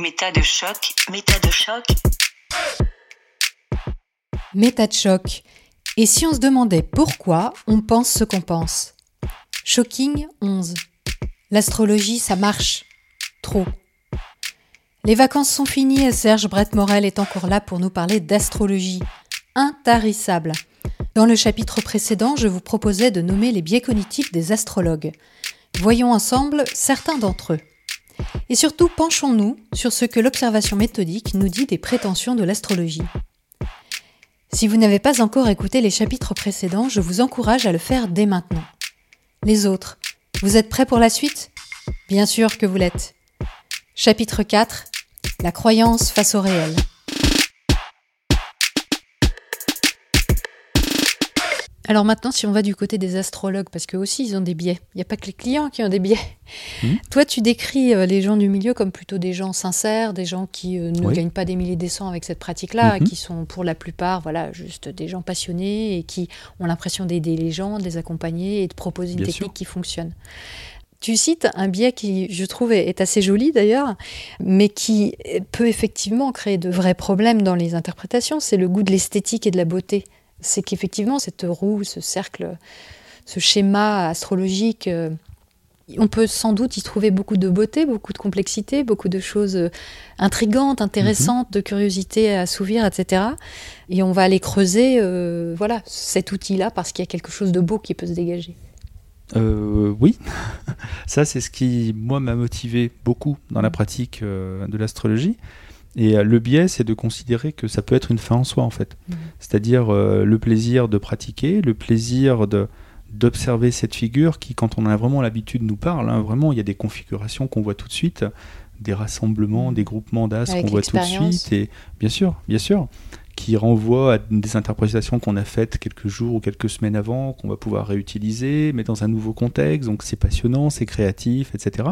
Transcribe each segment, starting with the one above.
Méta de choc, méta de choc. Méta de choc. Et si on se demandait pourquoi on pense ce qu'on pense? Shocking 11. L'astrologie, ça marche. Trop. Les vacances sont finies et Serge Brett Morel est encore là pour nous parler d'astrologie. Intarissable. Dans le chapitre précédent, je vous proposais de nommer les biais cognitifs des astrologues. Voyons ensemble certains d'entre eux. Et surtout, penchons-nous sur ce que l'observation méthodique nous dit des prétentions de l'astrologie. Si vous n'avez pas encore écouté les chapitres précédents, je vous encourage à le faire dès maintenant. Les autres, vous êtes prêts pour la suite? Bien sûr que vous l'êtes. Chapitre 4 La croyance face au réel. Alors maintenant, si on va du côté des astrologues, parce qu'eux aussi, ils ont des biais. Il n'y a pas que les clients qui ont des biais. Hmm. Toi, tu décris euh, les gens du milieu comme plutôt des gens sincères, des gens qui euh, ne gagnent pas des milliers des cents avec cette pratique-là, mhm. qui sont pour la plupart, voilà, juste des gens passionnés et qui ont l'impression d'aider les gens, de les accompagner et de proposer une technique qui fonctionne. Tu cites un biais qui, je trouve, est assez joli d'ailleurs, mais qui peut effectivement créer de vrais problèmes dans les interprétations. C'est le goût de l'esthétique et de la beauté c'est qu'effectivement, cette roue, ce cercle, ce schéma astrologique, euh, on peut sans doute y trouver beaucoup de beauté, beaucoup de complexité, beaucoup de choses euh, intrigantes, intéressantes, de curiosité à assouvir, etc. Et on va aller creuser euh, voilà, cet outil-là parce qu'il y a quelque chose de beau qui peut se dégager. oui, ça c'est ce qui, moi, m'a motivé beaucoup dans la pratique de l'astrologie. Et euh, le biais, c'est de considérer que ça peut être une fin en soi, en fait. Mmh. C'est-à-dire euh, le plaisir de pratiquer, le plaisir de d'observer cette figure qui, quand on a vraiment l'habitude, nous parle. Hein. vraiment, il y a des configurations qu'on voit tout de suite, des rassemblements, mmh. des groupements d'as qu'on voit tout de suite. Et bien sûr, bien sûr, qui renvoient à des interprétations qu'on a faites quelques jours ou quelques semaines avant, qu'on va pouvoir réutiliser, mais dans un nouveau contexte. Donc c'est passionnant, c'est créatif, etc.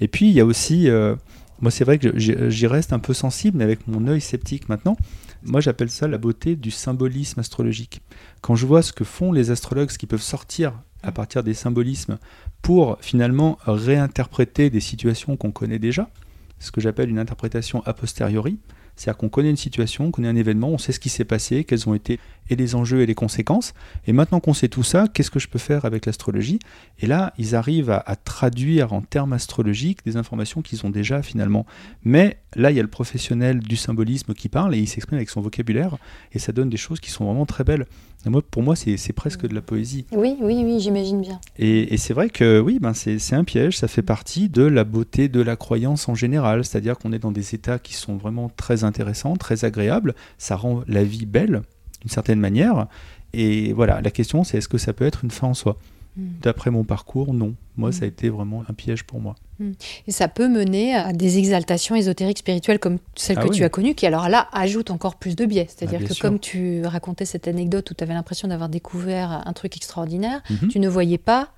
Et puis il y a aussi euh, moi, c'est vrai que j'y reste un peu sensible, mais avec mon œil sceptique maintenant. Moi, j'appelle ça la beauté du symbolisme astrologique. Quand je vois ce que font les astrologues, ce qu'ils peuvent sortir à partir des symbolismes pour finalement réinterpréter des situations qu'on connaît déjà, ce que j'appelle une interprétation a posteriori, c'est-à-dire qu'on connaît une situation, on connaît un événement, on sait ce qui s'est passé, quels ont été et les enjeux et les conséquences. Et maintenant qu'on sait tout ça, qu'est-ce que je peux faire avec l'astrologie? Et là, ils arrivent à, traduire en termes astrologiques des informations qu'ils ont déjà finalement. Mais là, il y a le professionnel du symbolisme qui parle et il s'exprime avec son vocabulaire et ça donne des choses qui sont vraiment très belles. moi, pour moi, c'est presque de la poésie. Oui, oui, oui, j'imagine bien. Et, c'est vrai que oui, ben c'est un piège, ça fait partie de la beauté de la croyance en général, c'est-à-dire qu'on est dans des états qui sont vraiment très intéressants, très agréables, ça rend la vie belle d'une certaine manière. Et voilà, la question c'est est-ce que ça peut être une fin en soi? Hmm. D'après mon parcours, non. Moi, ça a hmm. été vraiment un piège pour moi. Hmm. Et ça peut mener à des exaltations ésotériques spirituelles comme celle ah que tu as connue, qui alors là ajoute encore plus de biais. C'est-à-dire ah, que comme tu racontais cette anecdote où tu avais l'impression d'avoir découvert un truc extraordinaire, mhm. tu ne voyais pas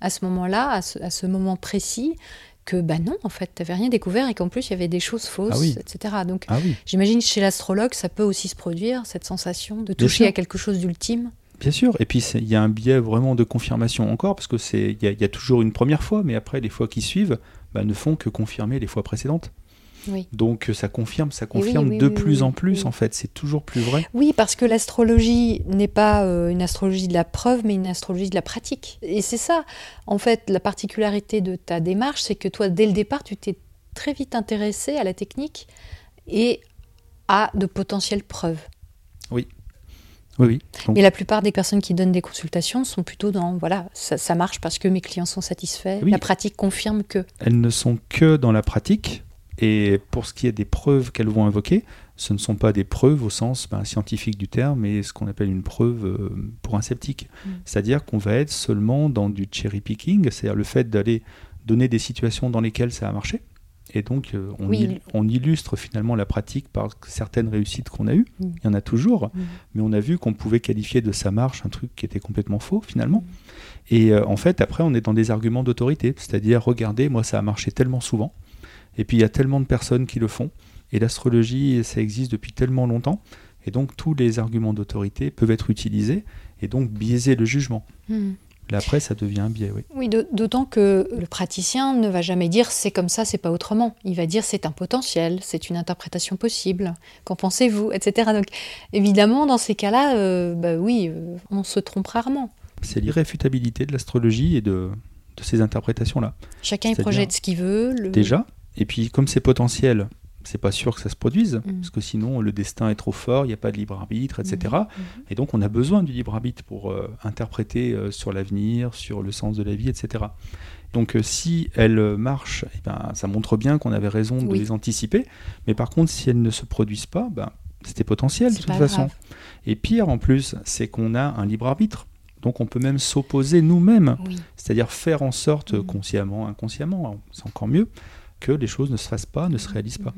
à ce moment-là, à ce moment précis, que bah non, en fait, tu n'avais rien découvert et qu'en plus il y avait des choses fausses, ah etc. Donc ah j'imagine chez l'astrologue, ça peut aussi se produire, cette sensation de toucher à quelque chose d'ultime. Bien sûr, et puis il y a un biais vraiment de confirmation encore, parce que c'est il y, a toujours une première fois, mais après les fois qui suivent bah, ne font que confirmer les fois précédentes. Donc ça confirme, ça confirme de plus en plus en fait, c'est toujours plus vrai. Oui, parce que l'astrologie n'est pas euh, une astrologie de la preuve, mais une astrologie de la pratique. Et c'est ça, en fait, la particularité de ta démarche, c'est que toi, dès le départ, tu t'es très vite intéressé à la technique et à de potentielles preuves. Oui. Oui, oui. Mais la plupart des personnes qui donnent des consultations sont plutôt dans voilà, ça, marche parce que mes clients sont satisfaits. La pratique confirme que. Elles ne sont que dans la pratique, et pour ce qui est des preuves qu'elles vont invoquer, ce ne sont pas des preuves au sens ben, scientifique du terme, mais ce qu'on appelle une preuve euh, pour un sceptique. Mm. C'est-à-dire qu'on va être seulement dans du cherry picking, c'est-à-dire le fait d'aller donner des situations dans lesquelles ça a marché. Et donc, euh, on, illustre finalement la pratique par certaines réussites qu'on a eues. Mm. Il y en a toujours, mm. mais on a vu qu'on pouvait qualifier de sa marche un truc qui était complètement faux finalement. Et euh, en fait, après, on est dans des arguments d'autorité, c'est-à-dire, regardez, moi, ça a marché tellement souvent et puis il y a tellement de personnes qui le font. Et l'astrologie, ça existe depuis tellement longtemps. Et donc tous les arguments d'autorité peuvent être utilisés et donc biaiser le jugement. Hmm. Là, après, ça devient un biais, oui. Oui, d'autant que le praticien ne va jamais dire c'est comme ça, c'est pas autrement. Il va dire c'est un potentiel, c'est une interprétation possible. Qu'en pensez-vous, etc. Donc, évidemment, dans ces cas-là, euh, bah oui, euh, on se trompe rarement. C'est l'irréfutabilité de l'astrologie et de, de ces interprétations-là. Chacun projette ce qu'il veut. Déjà, et puis comme c'est potentiel, c'est pas sûr que ça se produise, mm. parce que sinon le destin est trop fort, il n'y a pas de libre arbitre, etc. Mm. Mm. Et donc on a besoin du libre arbitre pour euh, interpréter euh, sur l'avenir, sur le sens de la vie, etc. Donc euh, si elle marche, eh ben, ça montre bien qu'on avait raison de les anticiper, mais par contre si elles ne se produisent pas, ben, c'était potentiel de toute façon. Et pire en plus, c'est qu'on a un libre arbitre. Donc on peut même s'opposer nous-mêmes, c'est-à-dire faire en sorte, consciemment, inconsciemment, hein, c'est encore mieux, que les choses ne se fassent pas, ne se réalisent pas.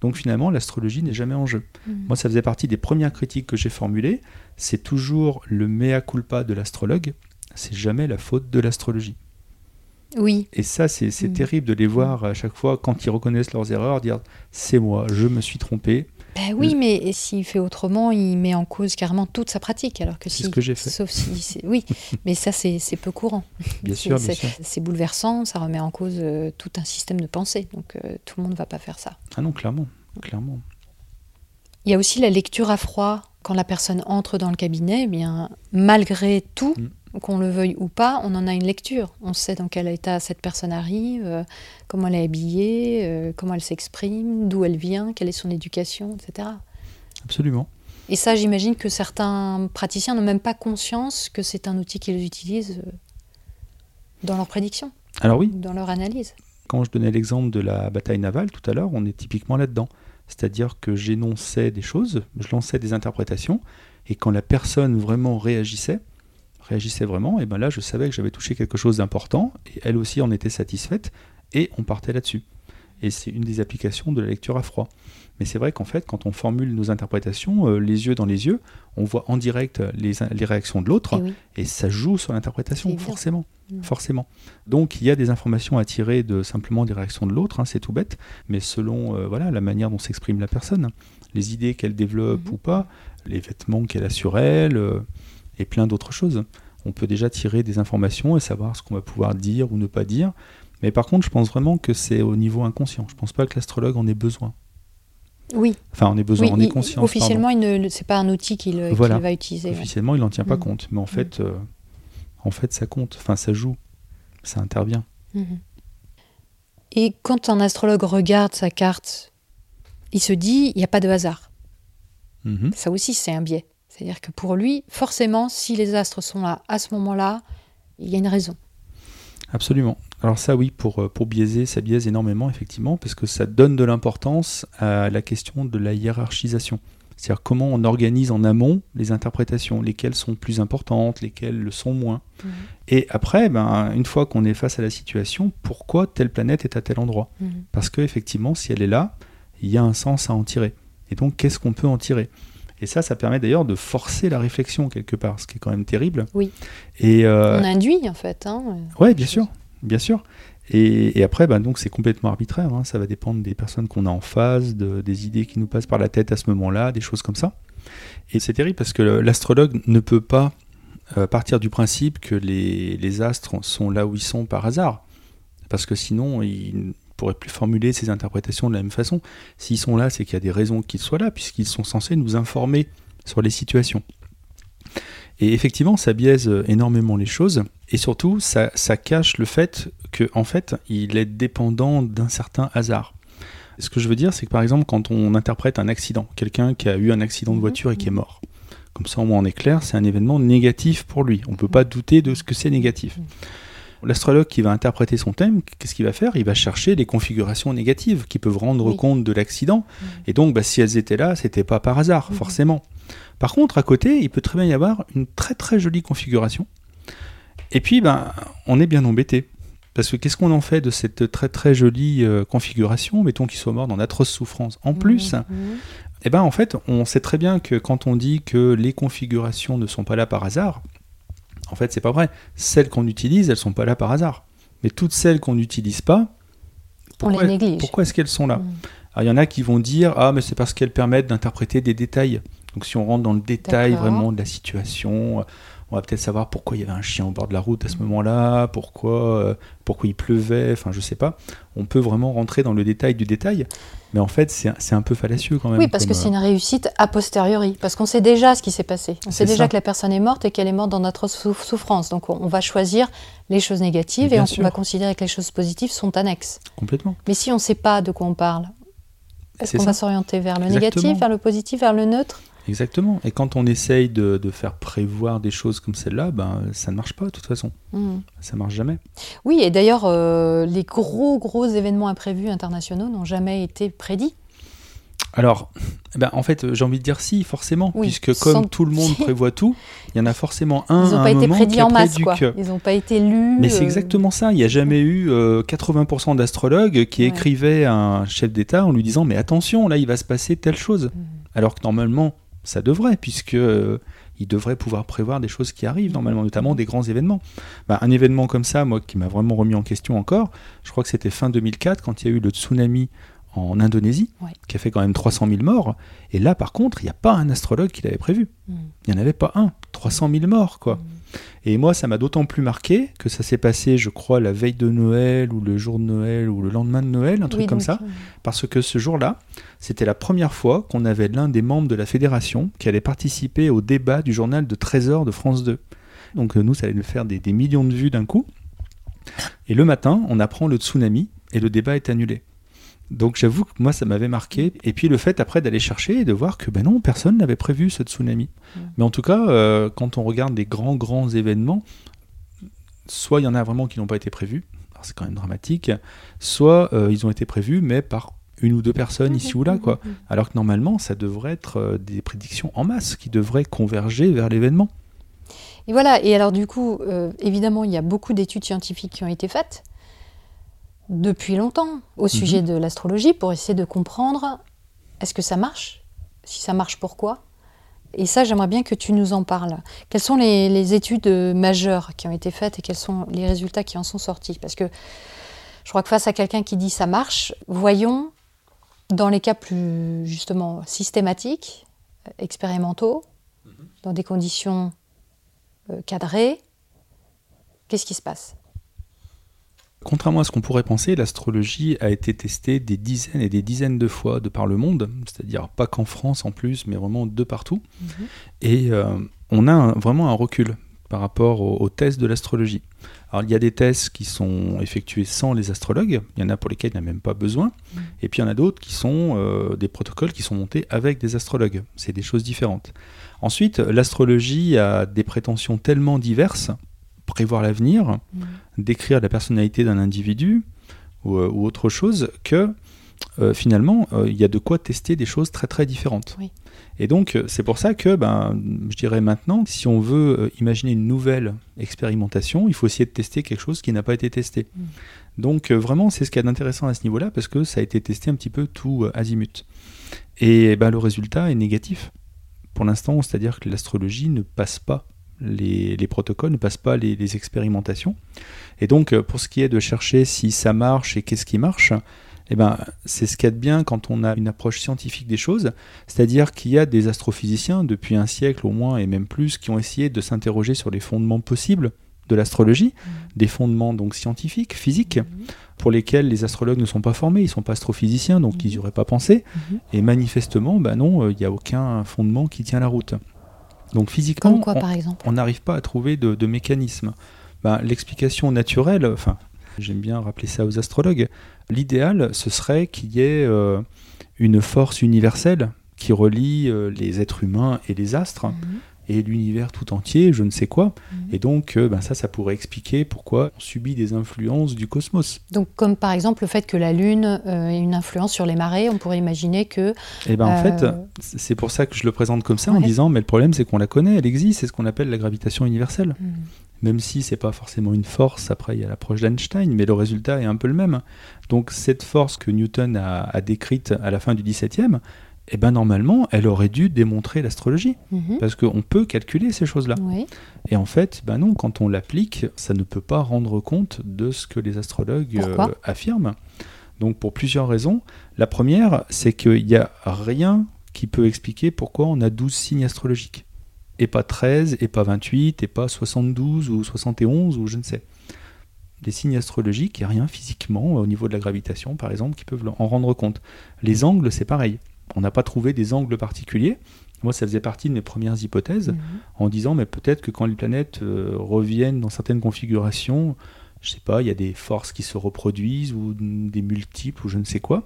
Donc finalement, l'astrologie n'est jamais en jeu. Mm. Moi, ça faisait partie des premières critiques que j'ai formulées. C'est toujours le mea culpa de l'astrologue. C'est jamais la faute de l'astrologie. Oui. Et ça, c'est terrible de les voir à chaque fois, quand ils reconnaissent leurs erreurs, dire c'est moi, je me suis trompé, ben oui, mais s'il fait autrement, il met en cause carrément toute sa pratique. Alors que si, ce que j'ai fait. Sauf si, oui, mais ça c'est peu courant. Bien sûr, C'est bouleversant, ça remet en cause euh, tout un système de pensée. Donc euh, tout le monde ne va pas faire ça. Ah non, clairement, clairement. Il y a aussi la lecture à froid. Quand la personne entre dans le cabinet, eh bien malgré tout, mm qu'on le veuille ou pas, on en a une lecture. On sait dans quel état cette personne arrive, euh, comment elle est habillée, euh, comment elle s'exprime, d'où elle vient, quelle est son éducation, etc. Absolument. Et ça, j'imagine que certains praticiens n'ont même pas conscience que c'est un outil qu'ils utilisent euh, dans leur prédiction. Alors oui. Dans leur analyse. Quand je donnais l'exemple de la bataille navale tout à l'heure, on est typiquement là-dedans. C'est-à-dire que j'énonçais des choses, je lançais des interprétations, et quand la personne vraiment réagissait, réagissait vraiment, et ben là je savais que j'avais touché quelque chose d'important, et elle aussi en était satisfaite, et on partait là-dessus. Et c'est une des applications de la lecture à froid. Mais c'est vrai qu'en fait, quand on formule nos interprétations, euh, les yeux dans les yeux, on voit en direct les, les réactions de l'autre, eh et, ça joue sur l'interprétation, forcément. Mm. Forcément. Donc il y a des informations à tirer de simplement des réactions de l'autre, hein, c'est tout bête, mais selon euh, voilà la manière dont s'exprime la personne, les idées qu'elle développe mm-hmm. ou pas, les vêtements qu'elle a sur elle, euh, et plein d'autres choses. On peut déjà tirer des informations et savoir ce qu'on va pouvoir dire ou ne pas dire. Mais par contre, je pense vraiment que c'est au niveau inconscient. Je ne pense pas que l'astrologue en ait besoin. Oui. Enfin, on est besoin, on est conscient. Officiellement, ce n'est pas un outil qu'il va utiliser. Officiellement, il n'en tient pas mm. compte. Mais en, mm. fait, euh, en fait, ça compte. Enfin, ça joue. Ça intervient. Mm-hmm. Et quand un astrologue regarde sa carte, il se dit il n'y a pas de hasard. Mm-hmm. Ça aussi, c'est un biais. C'est-à-dire que pour lui, forcément, si les astres sont là à ce moment-là, il y a une raison. Absolument. Alors ça oui, pour, euh, pour biaiser, ça biaise énormément effectivement, parce que ça donne de l'importance à la question de la hiérarchisation. C'est-à-dire comment on organise en amont les interprétations, lesquelles sont plus importantes, lesquelles le sont moins. Mhm. Et après, ben, une fois qu'on est face à la situation, pourquoi telle planète est à tel endroit? Mhm. Parce qu'effectivement, si elle est là, il y a un sens à en tirer. Et donc, qu'est-ce qu'on peut en tirer? Et ça, ça permet d'ailleurs de forcer la réflexion quelque part, ce qui est quand même terrible. Oui. Et euh, On induit en fait. Hein, oui, bien sûr, bien sûr. Et, après, bah, donc c'est complètement arbitraire. Hein. Ça va dépendre des personnes qu'on a en face, de, des idées qui nous passent par la tête à ce moment-là, des choses comme ça. Et c'est terrible parce que l'astrologue ne peut pas euh, partir du principe que les, les, astres sont là où ils sont par hasard. Parce que sinon, il, pourrait plus formuler ces interprétations de la même façon. S'ils sont là, c'est qu'il y a des raisons qu'ils soient là, puisqu'ils sont censés nous informer sur les situations. Et effectivement, ça biaise énormément les choses, et surtout, ça, cache le fait qu'en en fait, il est dépendant d'un certain hasard. Ce que je veux dire, c'est que par exemple, quand on interprète un accident, quelqu'un qui a eu un accident de voiture et qui est mort, comme ça au moins on est clair, c'est un événement négatif pour lui. On ne peut pas douter de ce que c'est négatif. L'astrologue qui va interpréter son thème, qu'est-ce qu'il va faire? Il va chercher les configurations négatives qui peuvent rendre compte de l'accident. Et donc, bah, si elles étaient là, c'était pas par hasard, forcément. Par contre, à côté, il peut très bien y avoir une très très jolie configuration. Et puis, ben, on est bien embêté. Parce que qu'est-ce qu'on en fait de cette très très jolie euh, configuration? Mettons qu'il soit mort dans d'atroces souffrances. En plus, eh ben, en fait, on sait très bien que quand on dit que les configurations ne sont pas là par hasard, en fait, c'est pas vrai. Celles qu'on utilise, elles sont pas là par hasard. Mais toutes celles qu'on n'utilise pas, pourquoi, pourquoi est-ce qu'elles sont là mm. il y en a qui vont dire ah mais c'est parce qu'elles permettent d'interpréter des détails Donc si on rentre dans le détail vraiment de la situation, on va peut-être savoir pourquoi il y avait un chien au bord de la route à ce moment-là, pourquoi, euh, pourquoi il pleuvait, enfin je sais pas. On peut vraiment rentrer dans le détail du détail, mais en fait c'est un peu fallacieux quand même. Oui, parce que c'est une réussite a posteriori, parce qu'on sait déjà ce qui s'est passé. On sait déjà que la personne est morte et qu'elle est morte dans notre souffrance. Donc on, va choisir les choses négatives et on va considérer que les choses positives sont annexes. Complètement. Mais si on ne sait pas de quoi on parle, est-ce qu'on va s'orienter vers le négatif, vers le positif, vers le neutre? Exactement. Et quand on essaye de, faire prévoir des choses comme celle-là, ben, ça ne marche pas de toute façon. Hmm. Ça ne marche jamais. Oui, et d'ailleurs, euh, les gros, gros événements imprévus internationaux n'ont jamais été prédits. Alors, eh ben, en fait, j'ai envie de dire si, forcément, puisque comme tout le monde prévoit tout, il y en a forcément un. Ils n'ont pas été prédits en masse, quoi. Ils n'ont pas été lus. Mais c'est euh, exactement ça. Il n'y a jamais eu 80% euh, d'astrologues qui écrivaient à un chef d'État en lui disant Mais attention, là, il va se passer telle chose. Hmm. Alors que normalement, ça devrait, puisque euh, il devrait pouvoir prévoir des choses qui arrivent normalement, notamment des grands événements. Bah, un événement comme ça, moi, qui m'a vraiment remis en question encore, je crois que c'était fin 2004 quand il y a eu le tsunami en Indonésie, qui a fait quand même 300 000 morts. Et là, par contre, il n'y a pas un astrologue qui l'avait prévu. Mm. Il n'y en avait pas un. 300 000 morts, quoi. Mm. Et moi, ça m'a d'autant plus marqué que ça s'est passé, je crois, la veille de Noël, ou le jour de Noël, ou le lendemain de Noël, un truc comme ça. Parce que ce jour-là, c'était la première fois qu'on avait l'un des membres de la fédération qui allait participer au débat du journal de Trésor de France 2. Donc euh, nous, ça allait nous faire des millions de vues d'un coup. Et le matin, on apprend le tsunami et le débat est annulé. Donc j'avoue que moi ça m'avait marqué. Et puis le fait après d'aller chercher et de voir que ben non, personne n'avait prévu ce tsunami. Mais en tout cas, euh, quand on regarde les grands grands événements, soit il y en a vraiment qui n'ont pas été prévus, c'est quand même dramatique, soit euh, ils ont été prévus mais par une ou deux personnes ici ou là, quoi. Alors que normalement, ça devrait être euh, des prédictions en masse qui devraient converger vers l'événement. Et voilà, et alors du coup, évidemment, il y a beaucoup d'études scientifiques qui ont été faites depuis longtemps au sujet mhm. de l'astrologie pour essayer de comprendre est-ce que ça marche? Si ça marche, pourquoi? Et ça, j'aimerais bien que tu nous en parles. Quelles sont les, études majeures qui ont été faites et quels sont les résultats qui en sont sortis? Parce que je crois que face à quelqu'un qui dit ça marche, voyons dans les cas plus justement systématiques, expérimentaux, mhm. dans des conditions euh, cadrées, qu'est-ce qui se passe? Contrairement à ce qu'on pourrait penser, l'astrologie a été testée des dizaines et des dizaines de fois de par le monde, c'est-à-dire pas qu'en France en plus, mais vraiment de partout. Mhm. Et euh, on a vraiment un recul par rapport aux, tests de l'astrologie. Alors il y a des tests qui sont effectués sans les astrologues, il y en a pour lesquels il n'y a même pas besoin, mhm. et puis il y en a d'autres qui sont euh, des protocoles qui sont montés avec des astrologues. C'est des choses différentes. Ensuite, l'astrologie a des prétentions tellement diverses prévoir l'avenir, mm. décrire la personnalité d'un individu ou, euh, autre chose, que euh, finalement, euh, il y a de quoi tester des choses très très différentes. Et donc, c'est pour ça que, ben, je dirais maintenant, si on veut imaginer une nouvelle expérimentation, il faut essayer de tester quelque chose qui n'a pas été testé. Mm. Donc, vraiment, c'est ce qu'il y a d'intéressant à ce niveau-là, parce que ça a été testé un petit peu tout azimut. Et ben, le résultat est négatif. Pour l'instant, c'est-à-dire que l'astrologie ne passe pas les, protocoles, ne passent pas les, expérimentations. Et donc, euh, pour ce qui est de chercher si ça marche et qu'est-ce qui marche, eh ben, c'est ce qu'il y a de bien quand on a une approche scientifique des choses, c'est-à-dire qu'il y a des astrophysiciens depuis un siècle au moins et même plus qui ont essayé de s'interroger sur les fondements possibles de l'astrologie, mmh. des fondements donc scientifiques, physiques, mmh. pour lesquels les astrologues ne sont pas formés, ils ne sont pas astrophysiciens, donc ils n'y mmh. auraient pas pensé. Et manifestement, ben non, euh, il n'y a aucun fondement qui tient la route. Donc physiquement, on n'arrive pas à trouver de, mécanisme. Ben, l'explication naturelle, enfin, j'aime bien rappeler ça aux astrologues, l'idéal, ce serait qu'il y ait euh, une force universelle qui relie euh, les êtres humains et les astres. Mhm et l'univers tout entier, je ne sais quoi. Mhm. Et donc, euh, ben ça, ça pourrait expliquer pourquoi on subit des influences du cosmos. Donc, comme par exemple le fait que la Lune euh, ait une influence sur les marées, on pourrait imaginer que... Eh ben, en fait, euh, c'est pour ça que je le présente comme ça, en disant, mais le problème, c'est qu'on la connaît, elle existe, c'est ce qu'on appelle la gravitation universelle. Mhm. Même si c'est pas forcément une force, après il y a l'approche d'Einstein, mais le résultat est un peu le même. Donc cette force que Newton a, a décrite à la fin du XVIIe, eh ben normalement, elle aurait dû démontrer l'astrologie, mhm. parce qu'on peut calculer ces choses-là. Et en fait, ben non, quand on l'applique, ça ne peut pas rendre compte de ce que les astrologues euh, affirment. Donc pour plusieurs raisons. La première, c'est qu'il n'y a rien qui peut expliquer pourquoi on a 12 signes astrologiques. Et pas 13, et pas 28, et pas 72 ou 71 ou je ne sais. Les signes astrologiques, il n'y a rien physiquement au niveau de la gravitation, par exemple, qui peuvent en rendre compte. Les angles, c'est pareil. On n'a pas trouvé des angles particuliers. Moi, ça faisait partie de mes premières hypothèses, mhm. en disant, mais peut-être que quand les planètes euh, reviennent dans certaines configurations, je sais pas, il y a des forces qui se reproduisent ou des multiples ou je ne sais quoi.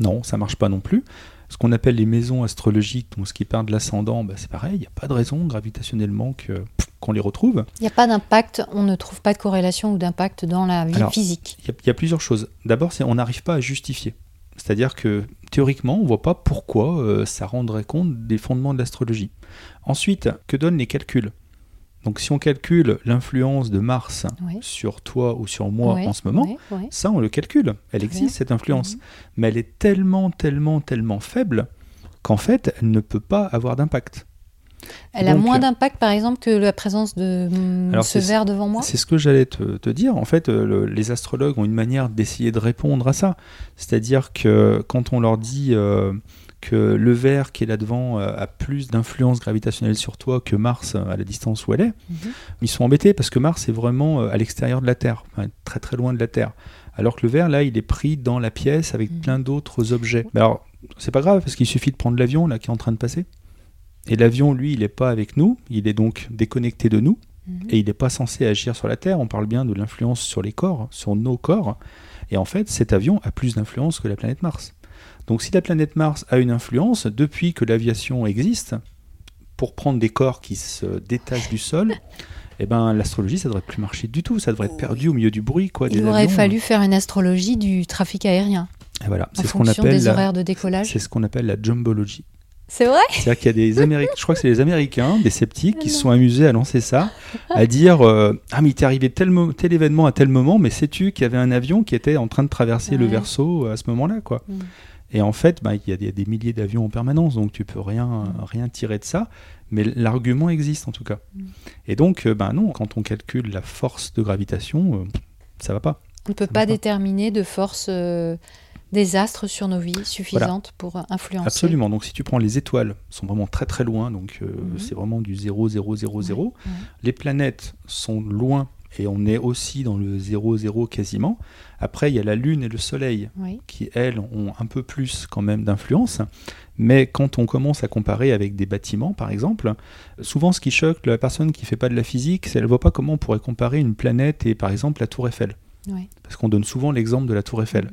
Non, ça marche pas non plus. Ce qu'on appelle les maisons astrologiques, donc ce qui part de l'ascendant, bah, c'est pareil, il n'y a pas de raison gravitationnellement qu'on les retrouve. Il n'y a pas d'impact, on ne trouve pas de corrélation ou d'impact dans la vie physique. Il y, a plusieurs choses. D'abord, on n'arrive pas à justifier. C'est-à-dire que théoriquement, on ne voit pas pourquoi euh, ça rendrait compte des fondements de l'astrologie. Ensuite, que donnent les calculs? Donc si on calcule l'influence de Mars sur toi ou sur moi en ce moment, ça on le calcule. Elle existe cette influence. Mhm. Mais elle est tellement, tellement, tellement faible qu'en fait elle ne peut pas avoir d'impact. Elle a moins d'impact par exemple que la présence de hum, ce verre devant moi C'est ce que j'allais te, dire. En fait, euh, les astrologues ont une manière d'essayer de répondre à ça. C'est-à-dire que quand on leur dit... Euh, que le verre qui est là devant euh, a plus d'influence gravitationnelle sur toi que Mars euh, à la distance où elle est, mhm. ils sont embêtés parce que Mars est vraiment euh, à l'extérieur de la Terre, très très loin de la Terre. Alors que le verre là, il est pris dans la pièce avec mhm. plein d'autres objets. Mais alors, c'est pas grave parce qu'il suffit de prendre l'avion là qui est en train de passer. Et l'avion, lui, il n'est pas avec nous, il est donc déconnecté de nous mhm. et il n'est pas censé agir sur la Terre. On parle bien de l'influence sur les corps, sur nos corps. Et en fait, cet avion a plus d'influence que la planète Mars. Donc si la planète Mars a une influence, depuis que l'aviation existe, pour prendre des corps qui se détachent du sol, eh ben, l'astrologie, ça devrait plus marcher du tout. Ça devrait être perdu au milieu du bruit. Quoi, Il aurait fallu faire une astrologie du trafic aérien. Et voilà, c'est ce qu'on appelle des horaires de décollage. C'est ce qu'on appelle la jumbologie. C'est vrai? C'est-à-dire qu'il y a des Américains, je crois que c'est les Américains, des sceptiques, qui se sont amusés à lancer ça, à dire euh, Ah, mais il t'est arrivé tel, tel, événement à tel moment, mais sais-tu qu'il y avait un avion qui était en train de traverser le verso à ce moment-là, quoi? Mm. Et en fait, bah, il y, a des milliers d'avions en permanence, donc tu peux rien, mm. rien tirer de ça. Mais l'argument existe en tout cas. Mm. Et donc, euh, bah, non, quand on calcule la force de gravitation, euh, ça va pas. On ne peut pas, déterminer de force euh, des astres sur nos vies suffisante pour influencer. Absolument. Donc, si tu prends les étoiles, sont vraiment très très loin, donc mm-hmm. c'est vraiment du 0, 0, 0, 0. Les planètes sont loin et on est aussi dans le 0-0 quasiment. Après, il y a la Lune et le Soleil qui, elles, ont un peu plus quand même d'influence. Mais quand on commence à comparer avec des bâtiments, par exemple, souvent ce qui choque la personne qui ne fait pas de la physique, c'est qu'elle ne voit pas comment on pourrait comparer une planète et par exemple la Tour Eiffel. Parce qu'on donne souvent l'exemple de la Tour Eiffel. Mhm.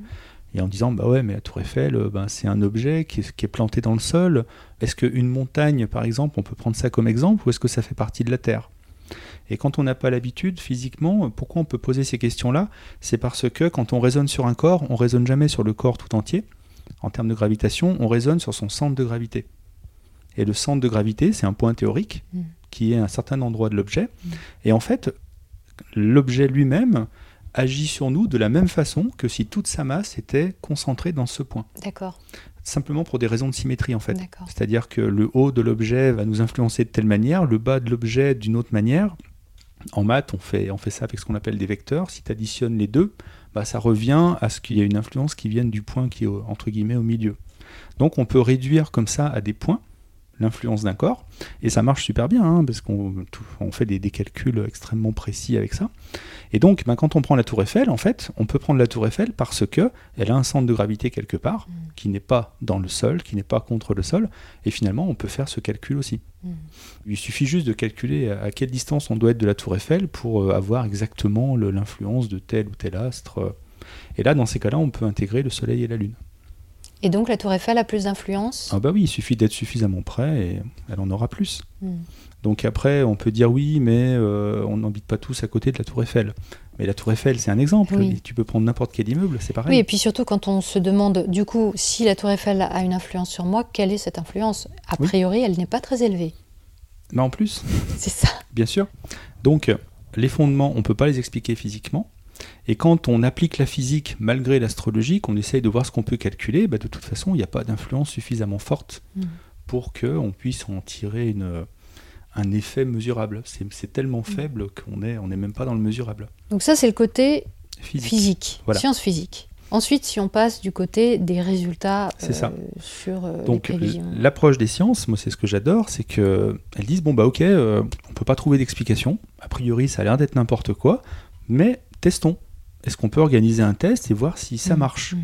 Et en disant, bah ouais, mais la Tour Eiffel, euh, ben, c'est un objet qui est, qui est, planté dans le sol. Est-ce qu'une montagne, par exemple, on peut prendre ça comme exemple ou est-ce que ça fait partie de la Terre? Et quand on n'a pas l'habitude, physiquement, pourquoi on peut poser ces questions-là? C'est parce que quand on raisonne sur un corps, on raisonne jamais sur le corps tout entier. En termes de gravitation, on raisonne sur son centre de gravité. Et le centre de gravité, c'est un point théorique mm. qui est à un certain endroit de l'objet. Mm. Et en fait, l'objet lui-même agit sur nous de la même façon que si toute sa masse était concentrée dans ce point. D'accord. Simplement pour des raisons de symétrie en fait. C'est-à-dire que le haut de l'objet va nous influencer de telle manière, le bas de l'objet d'une autre manière, en maths, on fait, on fait ça avec ce qu'on appelle des vecteurs. Si tu additionnes les deux, bah, ça revient à ce qu'il y a une influence qui vienne du point qui est entre guillemets au milieu. Donc on peut réduire comme ça à des points l'influence d'un corps. Et ça marche super bien, hein, parce qu'on fait des, calculs extrêmement précis avec ça. Et donc, ben, quand on prend la tour Eiffel, en fait, on peut prendre la tour Eiffel parce que elle a un centre de gravité quelque part, mm. qui n'est pas dans le sol, qui n'est pas contre le sol, et finalement, on peut faire ce calcul aussi. Mm. Il suffit juste de calculer à quelle distance on doit être de la tour Eiffel pour euh, avoir exactement l'influence de tel ou tel astre. Et là, dans ces cas-là, on peut intégrer le Soleil et la Lune. Et donc la tour Eiffel a plus d'influence Ah bah oui, il suffit d'être suffisamment près et elle en aura plus. Hmm. Donc après, on peut dire oui, mais euh, on n'habite pas tous à côté de la tour Eiffel. Mais la tour Eiffel, c'est un exemple. Tu peux prendre n'importe quel immeuble, c'est pareil. Oui, et puis surtout quand on se demande, du coup, si la tour Eiffel a une influence sur moi, quelle est cette influence? A priori, elle n'est pas très élevée. Mais en plus. c'est ça. Bien sûr. Donc, les fondements, on ne peut pas les expliquer physiquement. Et quand on applique la physique malgré l'astrologie, qu'on essaye de voir ce qu'on peut calculer, bah, de toute façon, il n'y a pas d'influence suffisamment forte mm. pour qu'on puisse en tirer une, un effet mesurable. C'est tellement mm. faible qu'on n'est on est même pas dans le mesurable. Donc ça, c'est le côté physique, science physique. Ensuite, si on passe du côté des résultats C'est ça. sur euh, Donc l'approche des sciences, moi c'est ce que j'adore, c'est que elles disent bon bah ok, euh, on peut pas trouver d'explication. A priori, ça a l'air d'être n'importe quoi, mais testons. Est-ce qu'on peut organiser un test et voir si ça Mm. marche? Mm.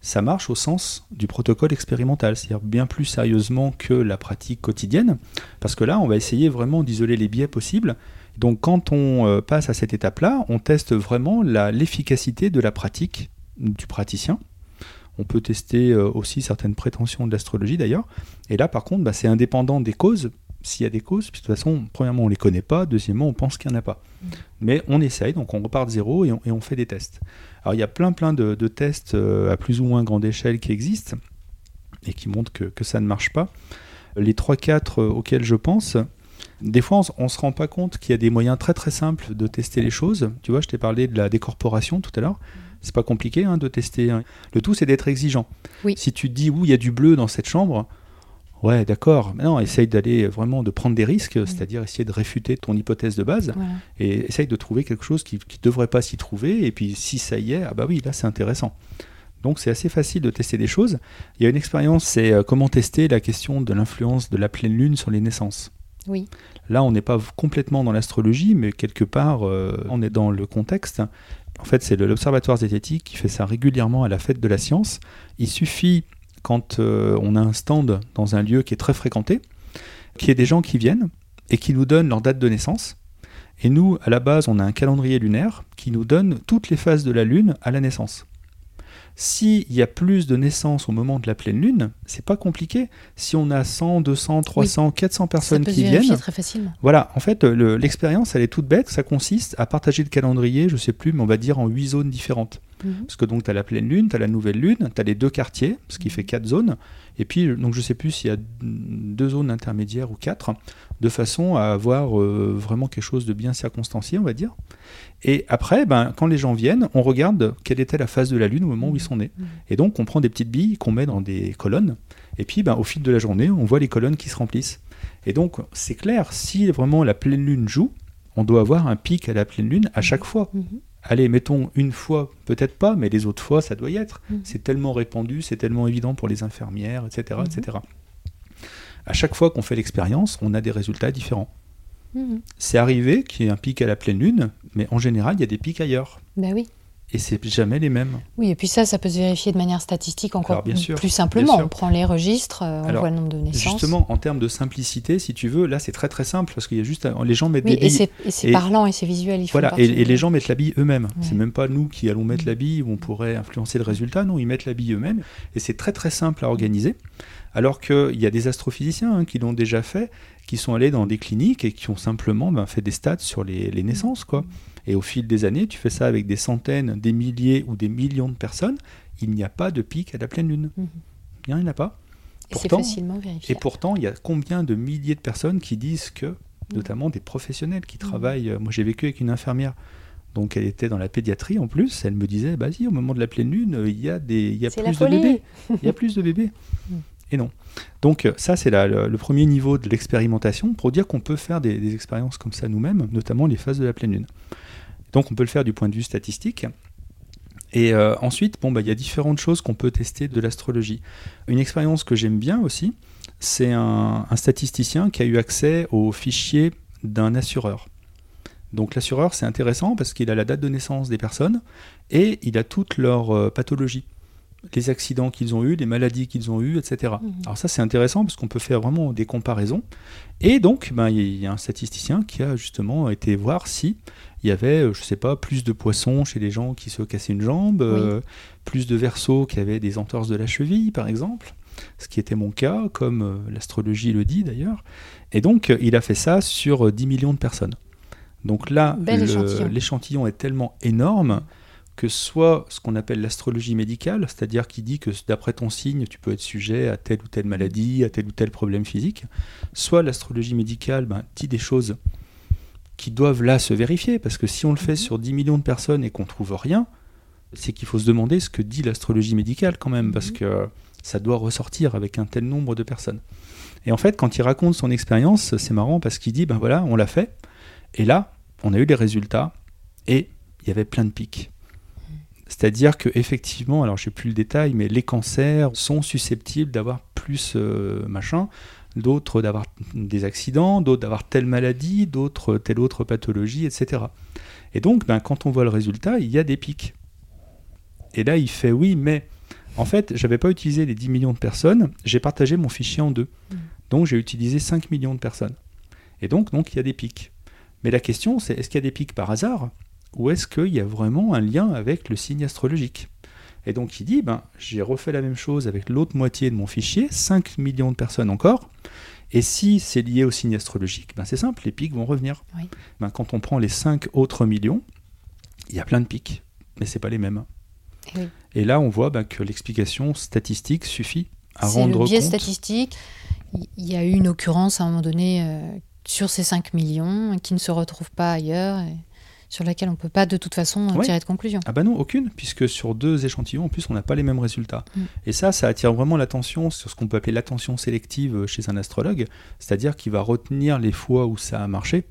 Ça marche au sens du protocole expérimental, c'est-à-dire bien plus sérieusement que la pratique quotidienne, parce que là, on va essayer vraiment d'isoler les biais possibles. Donc quand on euh, passe à cette étape-là, on teste vraiment l'efficacité de la pratique du praticien. On peut tester euh, aussi certaines prétentions de l'astrologie d'ailleurs. Et là, par contre, bah, c'est indépendant des causes. S'il y a des causes, puis de toute façon, premièrement, on ne les connaît pas, deuxièmement, on pense qu'il n'y en a pas. Mm. Mais on essaye, donc on repart de zéro et on, et on fait des tests. Alors, il y a plein, plein de, de tests euh, à plus ou moins grande échelle qui existent et qui montrent que, que ça ne marche pas. Les 3-4 euh, auxquels je pense, des fois, on ne se rend pas compte qu'il y a des moyens très très simples de tester les choses. Tu vois, je t'ai parlé de la décorporation tout à l'heure. C'est pas compliqué hein, de tester. hein. Le tout, c'est d'être exigeant. Oui. Si tu te dis, oui, il y a du bleu dans cette chambre, ouais, d'accord. Non, essaye d'aller vraiment de prendre des risques, c'est-à-dire essayer de réfuter ton hypothèse de base Voilà. et essaye de trouver quelque chose qui ne devrait pas s'y trouver. Et puis, si ça y est, ah bah oui, là, c'est intéressant. Donc, c'est assez facile de tester des choses. Il y a une expérience, c'est euh, comment tester la question de l'influence de la pleine lune sur les naissances. Oui. Là, on n'est pas complètement dans l'astrologie, mais quelque part, euh, on est dans le contexte. En fait, c'est l'Observatoire zététique qui fait ça régulièrement à la fête de la science. Il suffit, quand euh, on a un stand dans un lieu qui est très fréquenté, qu'il y ait des gens qui viennent et qui nous donnent leur date de naissance. Et nous, à la base, on a un calendrier lunaire qui nous donne toutes les phases de la Lune à la naissance. S'il y a plus de naissances au moment de la pleine Lune, c'est pas compliqué. Si on a 100, 200, 300, 400 Ça personnes peut se qui viennent, très facilement. voilà, en fait, le- l'expérience, elle est toute bête. Ça consiste à partager le calendrier, je sais plus, mais on va dire en huit zones différentes. Mhm. Parce que donc, tu as la pleine lune, tu as la nouvelle lune, tu as les deux quartiers, ce qui fait quatre zones. Et puis, donc, je sais plus s'il y a deux zones intermédiaires ou quatre, de façon à avoir euh, vraiment quelque chose de bien circonstancié, on va dire. Et après, ben, quand les gens viennent, on regarde quelle était la phase de la lune au moment où ils sont nés. Mhm. Et donc, on prend des petites billes qu'on met dans des colonnes. Et puis, ben, au fil de la journée, on voit les colonnes qui se remplissent. Et donc, c'est clair, si vraiment la pleine lune joue, on doit avoir un pic à la pleine lune à chaque fois. Mhm. Allez, mettons une fois, peut-être pas, mais les autres fois, ça doit y être. Mhm. C'est tellement répandu, c'est tellement évident pour les infirmières, etc. Mhm. etc. À chaque fois qu'on fait l'expérience, on a des résultats différents. Mhm. C'est arrivé qu'il y ait un pic à la pleine lune, mais en général, il y a des pics ailleurs. Bah oui. Et c'est jamais les mêmes. Oui, et puis ça, ça peut se vérifier de manière statistique encore Alors, bien sûr, plus simplement. bien. On prend les registres, euh, on Alors, voit le nombre de naissances. Justement, en termes de simplicité, si tu veux, là, c'est très très simple, parce qu'il y a juste... Les gens mettent oui, des billes. et c'est parlant et c'est visuel. Voilà, et, les gens mettent la bille eux-mêmes. Ouais. C'est même pas nous qui allons mettre Mm. la bille où on pourrait influencer le résultat. Non, ils mettent la bille eux-mêmes. Et c'est très très simple à organiser. Alors qu'il y a des astrophysiciens hein, qui l'ont déjà fait, qui sont allés dans des cliniques et qui ont simplement ben, fait des stats sur les, les naissances. quoi. Et au fil des années, tu fais ça avec des centaines, des milliers ou des millions de personnes. Il n'y a pas de pic à la pleine lune. Mhm. Bien, il n'y en a pas. Et c'est pourtant- facilement Et vérifiable. pourtant, il y a combien de milliers de personnes qui disent que, notamment des professionnels qui travaillent. euh, Moi, j'ai vécu avec une infirmière. Donc, elle était dans la pédiatrie en plus. Elle me disait, bah si, au moment de la pleine lune, euh, il y a, des, il y a plus de bébés. Il y a plus de bébés. Mm. Et non. Donc, euh, ça, c'est le, le premier niveau de l'expérimentation pour dire qu'on peut faire des, des expériences comme ça nous-mêmes, notamment les phases de la pleine lune. Donc, on peut le faire du point de vue statistique. Et euh, ensuite, bon, bah, il y a différentes choses qu'on peut tester de l'astrologie. Une expérience que j'aime bien aussi, c'est un, statisticien qui a eu accès aux fichiers d'un assureur. Donc l'assureur, c'est intéressant parce qu'il a la date de naissance des personnes et il a toutes leurs euh, pathologies, les accidents qu'ils ont eus, les maladies qu'ils ont eues, etc. Mhm. Alors ça, c'est intéressant parce qu'on peut faire vraiment des comparaisons. Et donc, ben, il y a un statisticien qui a justement été voir si il y avait, euh, je sais pas, plus de poissons chez les gens qui se cassaient une jambe, euh, plus de versos qui avaient des entorses de la cheville, par exemple, ce qui était mon cas, comme euh, l'astrologie le dit d'ailleurs. Et donc, il a fait ça sur euh, 10 millions de personnes. Donc là, l'échantillon est tellement énorme que soit ce qu'on appelle l'astrologie médicale, c'est-à-dire qui dit que d'après ton signe, tu peux être sujet à telle ou telle maladie, à tel ou tel problème physique, soit l'astrologie médicale ben, dit des choses qui doivent là se vérifier, parce que si on le fait Mhm. sur 10 millions de personnes et qu'on trouve rien, c'est qu'il faut se demander ce que dit l'astrologie médicale quand même, parce Mhm. que ça doit ressortir avec un tel nombre de personnes. Et en fait, quand il raconte son expérience, c'est marrant parce qu'il dit, ben voilà, on l'a fait, et là, on a eu les résultats, et il y avait plein de pics. C'est-à-dire que effectivement, alors je sais plus le détail, mais les cancers sont susceptibles d'avoir plus euh, machin, d'autres d'avoir des accidents, d'autres d'avoir telle maladie, d'autres telle autre pathologie, etc. Et donc, ben, quand on voit le résultat, il y a des pics. Et là, il fait oui, mais en fait, j'avais pas utilisé les 10 millions de personnes, j'ai partagé mon fichier en deux. Mmh. Donc, j'ai utilisé 5 millions de personnes. Et donc, donc, il y a des pics. Mais la question, c'est est-ce qu'il y a des pics par hasard? Ou est-ce qu'il y a vraiment un lien avec le signe astrologique? Et donc il dit, ben, j'ai refait la même chose avec l'autre moitié de mon fichier, 5 millions de personnes encore, et si c'est lié au signe astrologique, ben c'est simple, les pics vont revenir. Ben, quand on prend les 5 autres millions, il y a plein de pics, mais ce pas les mêmes. Et, là, on voit ben, que l'explication statistique suffit à rendre le biais compte. statistique. Il y a eu une occurrence à un moment donné euh, sur ces 5 millions qui ne se retrouve pas ailleurs. Et sur laquelle on ne peut pas de toute façon tirer de conclusion. Ah bah non, aucune, puisque sur deux échantillons, en plus, on n'a pas les mêmes résultats. Mm. Et ça, ça attire vraiment l'attention sur ce qu'on peut appeler l'attention sélective chez un astrologue, c'est-à-dire qu'il va retenir les fois où ça a marché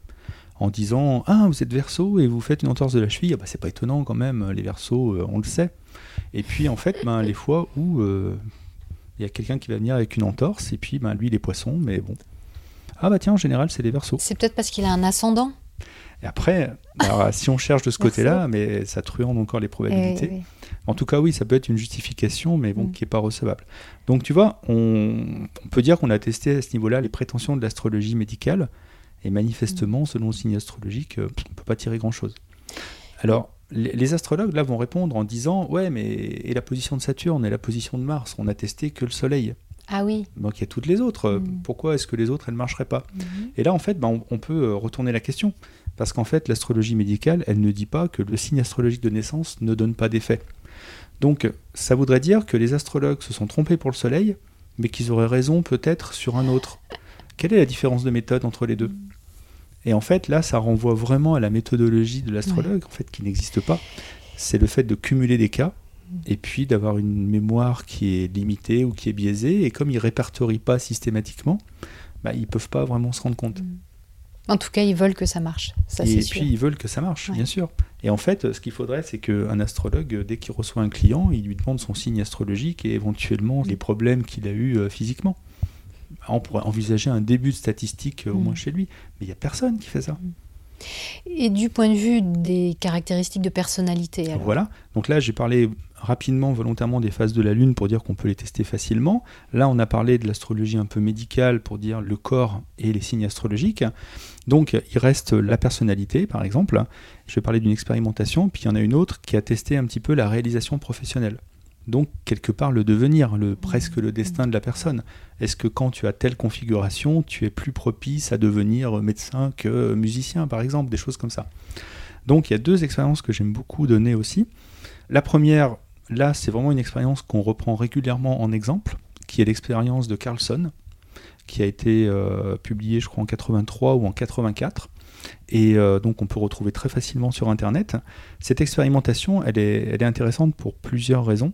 en disant Ah, vous êtes verso et vous faites une entorse de la cheville, ah bah, c'est pas étonnant quand même, les versos, euh, on le sait. Et puis en fait, ben, les fois où euh, il y a quelqu'un qui va venir avec une entorse, et puis ben, lui, les poissons, mais bon. Ah bah tiens, en général, c'est les versos. C'est peut-être parce qu'il a un ascendant? Et après, si on cherche de ce côté-là, mais ça truande encore les probabilités. Eh en tout cas, oui, ça peut être une justification, mais bon, mm. qui n'est pas recevable. Donc, tu vois, on, peut dire qu'on a testé à ce niveau-là les prétentions de l'astrologie médicale, et manifestement, mm. selon le signe astrologique, euh, on ne peut pas tirer grand-chose. Alors, les, astrologues, là, vont répondre en disant, ouais, mais et la position de Saturne et la position de Mars, on a testé que le Soleil. Ah oui. Donc il y a toutes les autres. Mm. Pourquoi est-ce que les autres, elles ne marcheraient pas? Et là, en fait, ben, on, peut euh, retourner la question. Parce qu'en fait, l'astrologie médicale, elle ne dit pas que le signe astrologique de naissance ne donne pas d'effet. Donc, ça voudrait dire que les astrologues se sont trompés pour le Soleil, mais qu'ils auraient raison peut-être sur un autre. Quelle est la différence de méthode entre les deux? Et en fait, là, ça renvoie vraiment à la méthodologie de l'astrologue, en fait, qui n'existe pas. C'est le fait de cumuler des cas, et puis d'avoir une mémoire qui est limitée ou qui est biaisée, et comme ils ne répertorient pas systématiquement, bah, ils ne peuvent pas vraiment se rendre compte. Mm. En tout cas, ils veulent que ça marche. Ça, et puis, ils veulent que ça marche, bien sûr. Et en fait, ce qu'il faudrait, c'est qu'un astrologue, dès qu'il reçoit un client, il lui demande son signe astrologique et éventuellement les problèmes qu'il a eus euh, physiquement. On pourrait envisager un début de statistique euh, au mm. moins chez lui. Mais il n'y a personne qui fait ça. Mm. Et du point de vue des caractéristiques de personnalité Voilà. Donc là, j'ai parlé rapidement, volontairement, des phases de la Lune pour dire qu'on peut les tester facilement. Là, on a parlé de l'astrologie un peu médicale pour dire le corps et les signes astrologiques. Donc, il reste la personnalité, par exemple. Je vais parler d'une expérimentation, puis il y en a une autre qui a testé un petit peu la réalisation professionnelle. Donc, quelque part, le devenir, le, presque le destin de la personne. Est-ce que quand tu as telle configuration, tu es plus propice à devenir médecin que musicien, par exemple, des choses comme ça. Donc, il y a deux expériences que j'aime beaucoup donner aussi. La première, Là, c'est vraiment une expérience qu'on reprend régulièrement en exemple, qui est l'expérience de Carlson, qui a été euh, publiée, je crois, en 83 ou en 84. Et euh, donc, on peut retrouver très facilement sur Internet. Cette expérimentation, elle est, intéressante pour plusieurs raisons.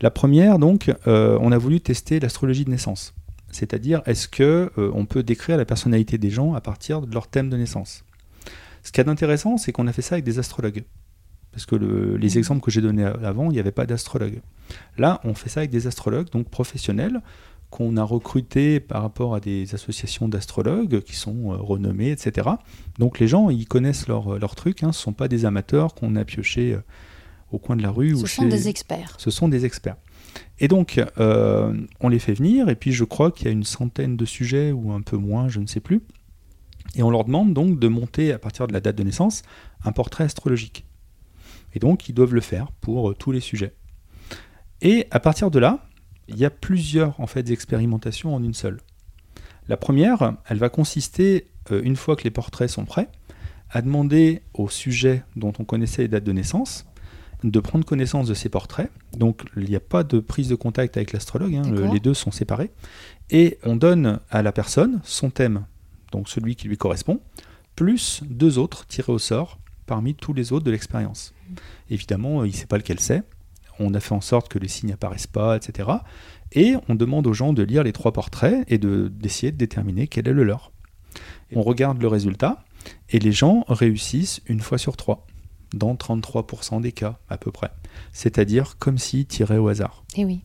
La première, donc, euh, on a voulu tester l'astrologie de naissance. C'est-à-dire, est-ce que on peut décrire la personnalité des gens à partir de leur thème de naissance? Ce qui est intéressant, c'est qu'on a fait ça avec des astrologues. Parce que les mhm. exemples que j'ai donnés avant, il n'y avait pas d'astrologue. Là, on fait ça avec des astrologues, donc professionnels, qu'on a recrutés par rapport à des associations d'astrologues qui sont euh, renommées, etc. Donc les gens, ils connaissent leur, leur truc, hein. ce ne sont pas des amateurs qu'on a piochés euh, au coin de la rue. Ce sont des experts. Ce sont des experts. Et donc, euh, on les fait venir, et puis je crois qu'il y a une centaine de sujets, ou un peu moins, je ne sais plus. Et on leur demande donc de monter, à partir de la date de naissance, un portrait astrologique. Et donc, ils doivent le faire pour euh, tous les sujets. Et à partir de là, il y a plusieurs en fait expérimentations en une seule. La première, elle va consister, euh, une fois que les portraits sont prêts, à demander au sujet dont on connaissait les dates de naissance de prendre connaissance de ces portraits. Donc il n'y a pas de prise de contact avec l'astrologue, hein, les deux sont séparés. Et on donne à la personne son thème, donc celui qui lui correspond, plus deux autres tirés au sort parmi tous les autres de l'expérience. Évidemment, il ne sait pas lequel c'est. On a fait en sorte que les signes n'apparaissent pas, etc. Et on demande aux gens de lire les trois portraits et d'essayer de, déterminer quel est le leur. on regarde le résultat et les gens réussissent une fois sur trois. dans 33% des cas à peu près. C'est-à-dire comme s'ils tiraient au hasard. Et eh oui.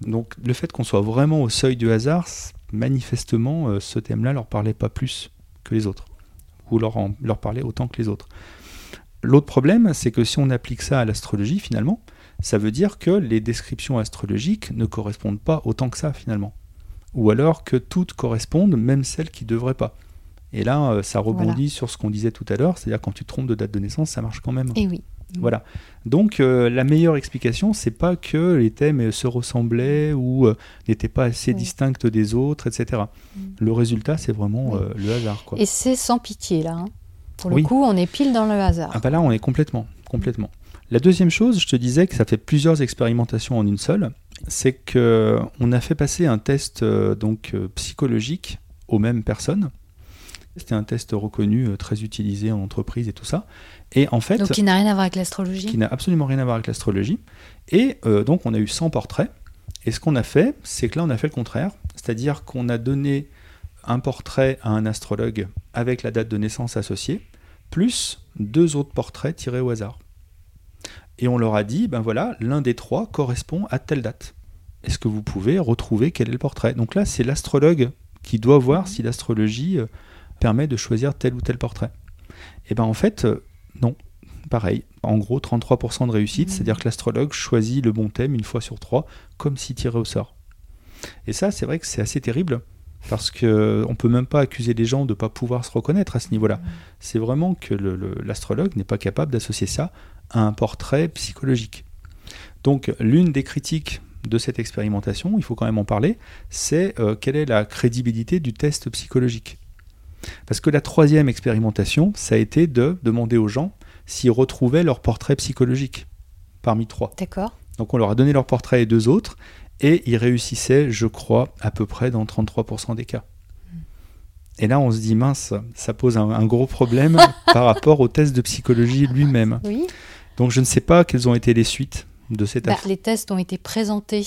Donc le fait qu'on soit vraiment au seuil du hasard, manifestement, euh, ce thème-là leur parlait pas plus que les autres, ou leur, leur parlait autant que les autres. L'autre problème, c'est que si on applique ça à l'astrologie, finalement, ça veut dire que les descriptions astrologiques ne correspondent pas autant que ça, finalement. Ou alors que toutes correspondent, même celles qui ne devraient pas. Et là, euh, ça rebondit sur ce qu'on disait tout à l'heure, c'est-à-dire quand tu te trompes de date de naissance, ça marche quand même. Et oui. Voilà. Donc euh, la meilleure explication, c'est pas que les thèmes se ressemblaient ou euh, n'étaient pas assez distincts des autres, etc. Mm. Le résultat, c'est vraiment le hasard. Quoi. Et c'est sans pitié là. Hein. Pour le coup, on est pile dans le hasard. Ah bah là, on est complètement, complètement. La deuxième chose, je te disais que ça fait plusieurs expérimentations en une seule, c'est que on a fait passer un test donc psychologique aux mêmes personnes c'était un test reconnu, euh, très utilisé en entreprise et tout ça. Et en fait, donc qui n'a rien à voir avec l'astrologie. Qui n'a absolument rien à voir avec l'astrologie. Et euh, donc on a eu 100 portraits. Et ce qu'on a fait, c'est que là on a fait le contraire, c'est-à-dire qu'on a donné un portrait à un astrologue avec la date de naissance associée, plus deux autres portraits tirés au hasard. Et on leur a dit, ben voilà, l'un des trois correspond à telle date. Est-ce que vous pouvez retrouver quel est le portrait? Donc là, c'est l'astrologue qui doit voir si l'astrologie euh, permet de choisir tel ou tel portrait. Et bien en fait, euh, non. Pareil, en gros 33% de réussite, c'est-à-dire que l'astrologue choisit le bon thème une fois sur trois, comme s'il tirait au sort. Et ça, c'est vrai que c'est assez terrible, parce qu'on ne peut même pas accuser les gens de ne pas pouvoir se reconnaître à ce niveau-là. Mmh. C'est vraiment que l'astrologue n'est pas capable d'associer ça à un portrait psychologique. Donc l'une des critiques de cette expérimentation, il faut quand même en parler, c'est euh, quelle est la crédibilité du test psychologique? Parce que la troisième expérimentation, ça a été de demander aux gens s'ils retrouvaient leur portrait psychologique parmi trois. D'accord. Donc on leur a donné leur portrait et deux autres, et ils réussissaient, je crois, à peu près dans 33% des cas. Et là, on se dit, mince, ça pose un, gros problème par rapport au test de psychologie lui-même. Oui. Donc je ne sais pas quelles ont été les suites de cette bah, Les tests ont été présentés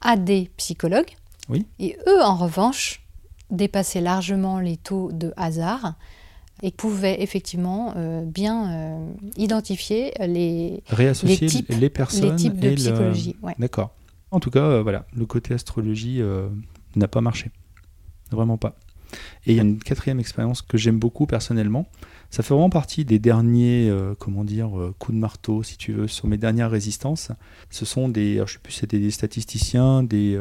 à des psychologues. Oui. Et eux, en revanche, dépassaient largement les taux de hasard et pouvaient effectivement euh, bien euh, identifier les, les types, les personnes types de psychologie. D'accord. En tout cas, euh, voilà, le côté astrologie n'a pas marché. Vraiment pas. Et il y a une quatrième expérience que j'aime beaucoup personnellement. Ça fait vraiment partie des derniers, comment dire, coups de marteau, si tu veux, sur mes dernières résistances. Ce sont des, je sais plus, c'était des statisticiens, des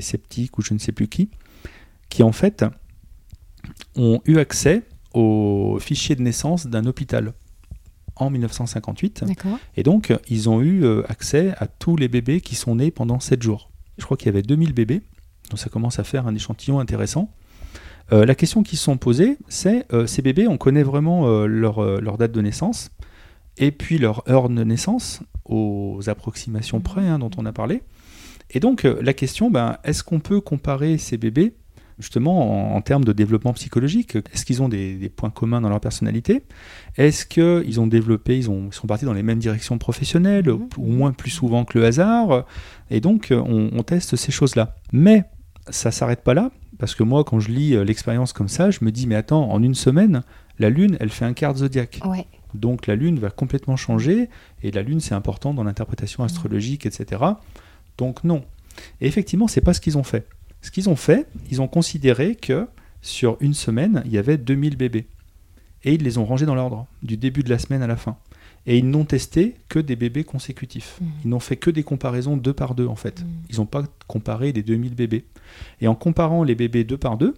sceptiques ou je ne sais plus qui, qui en fait ont eu accès au fichier de naissance d'un hôpital en 1958. Et donc, ils ont eu euh, accès à tous les bébés qui sont nés pendant 7 jours. Je crois qu'il y avait 2000 bébés, donc ça commence à faire un échantillon intéressant. Euh, la question qui se sont posées, c'est euh, ces bébés, on connaît vraiment leur, leur, date de naissance et puis leur heure de naissance aux approximations près hein, dont on a parlé. Et donc la question, ben, est-ce qu'on peut comparer ces bébés justement en, termes de développement psychologique Est-ce qu'ils ont des, points communs dans leur personnalité? Est-ce qu'ils ont développé, ils, ont, sont partis dans les mêmes directions professionnelles, mmh. au moins plus souvent que le hasard? Et donc, on, teste ces choses-là. Mais ça s'arrête pas là, parce que moi, quand je lis euh, l'expérience comme ça, je me dis, mais attends, en une semaine, la Lune, elle fait un quart de zodiaque. Donc la Lune va complètement changer, et la Lune, c'est important dans l'interprétation astrologique, etc. Donc non. Et effectivement, c'est pas ce qu'ils ont fait. Ce qu'ils ont fait, ils ont considéré que sur une semaine, il y avait 2000 bébés. Et ils les ont rangés dans l'ordre, du début de la semaine à la fin. Et ils n'ont testé que des bébés consécutifs. Mmh. Ils n'ont fait que des comparaisons deux par deux, en fait. Mmh. Ils n'ont pas comparé les 2000 bébés. Et en comparant les bébés deux par deux,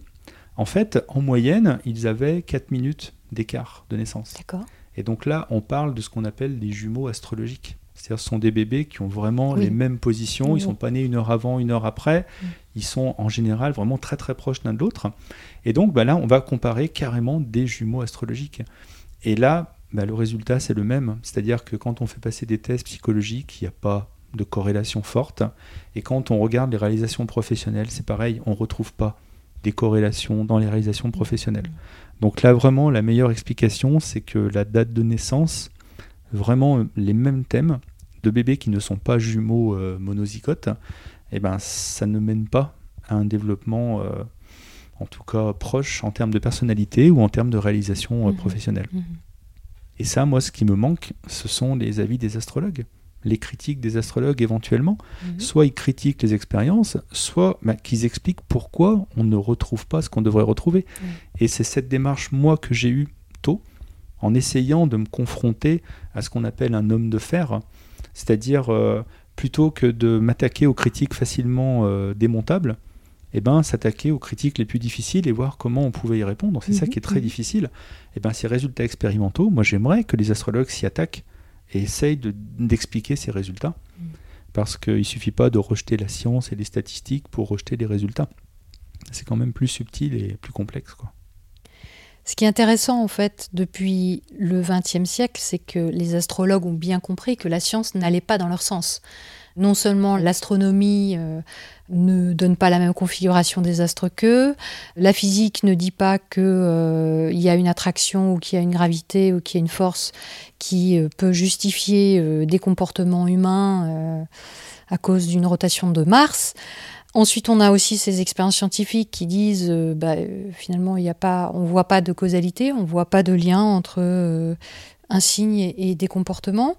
en fait, en moyenne, ils avaient 4 minutes d'écart de naissance. D'accord. Et donc là, on parle de ce qu'on appelle des jumeaux astrologiques. C'est-à-dire ce sont des bébés qui ont vraiment les mêmes positions, ils ne sont pas nés une heure avant, une heure après. Ils sont en général vraiment très très proches l'un de l'autre. Et donc bah là, on va comparer carrément des jumeaux astrologiques. Et là, bah, le résultat c'est le même, c'est-à-dire que quand on fait passer des tests psychologiques, il n'y a pas de corrélation forte. Et quand on regarde les réalisations professionnelles, c'est pareil, on ne retrouve pas des corrélations dans les réalisations professionnelles. Donc là, vraiment, la meilleure explication, c'est que la date de naissance, vraiment les mêmes thèmes, de bébés qui ne sont pas jumeaux euh, monozygotes, eh ben, ça ne mène pas à un développement, euh, en tout cas proche en termes de personnalité ou en termes de réalisation euh, mhm. professionnelle. Mhm. Et ça, moi, ce qui me manque, ce sont les avis des astrologues les critiques des astrologues éventuellement. Mhm. Soit ils critiquent les expériences, soit bah, qu'ils expliquent pourquoi on ne retrouve pas ce qu'on devrait retrouver. Et c'est cette démarche, moi, que j'ai eue tôt, en essayant de me confronter à ce qu'on appelle un homme de fer, c'est-à-dire euh, plutôt que de m'attaquer aux critiques facilement euh, démontables, eh ben, s'attaquer aux critiques les plus difficiles et voir comment on pouvait y répondre. C'est ça mhm. qui est très difficile. Et eh ben, ces résultats expérimentaux, moi j'aimerais que les astrologues s'y attaquent et essaye d'expliquer ces résultats. Mm. Parce qu'il ne suffit pas de rejeter la science et les statistiques pour rejeter les résultats. C'est quand même plus subtil et plus complexe. Quoi. Ce qui est intéressant en fait depuis le XXe siècle, c'est que les astrologues ont bien compris que la science n'allait pas dans leur sens non seulement l'astronomie euh, ne donne pas la même configuration des astres qu'eux, la physique ne dit pas qu'il euh, y a une attraction ou qu'il y a une gravité ou qu'il y a une force qui euh, peut justifier des comportements humains à cause d'une rotation de Mars. Ensuite, on a aussi ces expériences scientifiques qui disent, bah, finalement, il y a pas, on voit pas de causalité, on voit pas de lien entre un signe et des comportements.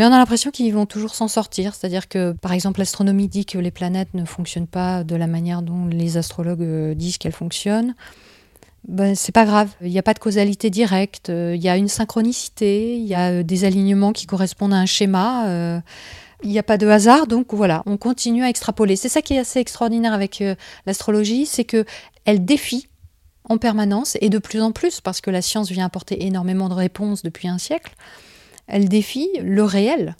Mais on a l'impression qu'ils vont toujours s'en sortir. C'est-à-dire que, par exemple, l'astronomie dit que les planètes ne fonctionnent pas de la manière dont les astrologues euh, disent qu'elles fonctionnent. Ben, c'est pas grave, il n'y a pas de causalité directe, euh, il y a une synchronicité, il y a euh, des alignements qui correspondent à un schéma, il n'y a pas de hasard, donc voilà, on continue à extrapoler. C'est ça qui est assez extraordinaire avec l'astrologie, c'est que elle défie en permanence et de plus en plus, parce que la science vient apporter énormément de réponses depuis un siècle elle défie le réel,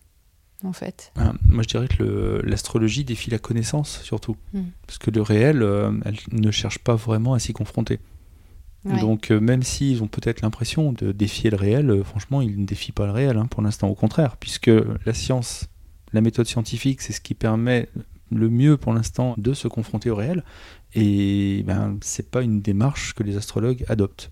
en fait. Ah, moi, je dirais que l'astrologie défie la connaissance, surtout. Hmm. Parce que le réel, euh, elle ne cherche pas vraiment à s'y confronter. Donc, euh, même s'ils ont peut-être l'impression de défier le réel, euh, franchement, ils ne défient pas le réel, hein, pour l'instant, au contraire, puisque la science, la méthode scientifique, c'est ce qui permet le mieux pour l'instant de se confronter au réel, et ben, c'est pas une démarche que les astrologues adoptent.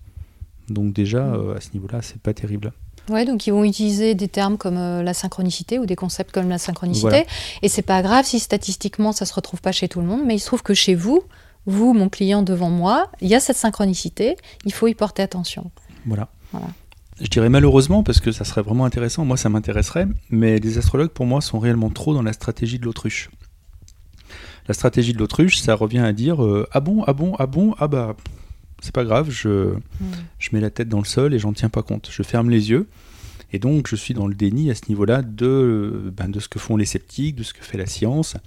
Donc déjà, hmm. à ce niveau-là, c'est pas terrible. Ouais, donc ils vont utiliser des termes comme euh, la synchronicité ou des concepts comme la synchronicité. Et c'est pas grave si statistiquement ça se retrouve pas chez tout le monde, mais il se trouve que chez vous, vous, mon client devant moi, il y a cette synchronicité, il faut y porter attention. Voilà. Je dirais malheureusement parce que ça serait vraiment intéressant, moi ça m'intéresserait, mais les astrologues pour moi sont réellement trop dans la stratégie de l'autruche. La stratégie de l'autruche, ça revient à dire euh, ah bon, ah bon, ah bon, ah bah c'est pas grave, je, hmm. je mets la tête dans le sol et j'en tiens pas compte. Je ferme les yeux. Et donc, je suis dans le déni à ce niveau-là de, ben, de ce que font les sceptiques, de ce que fait la science.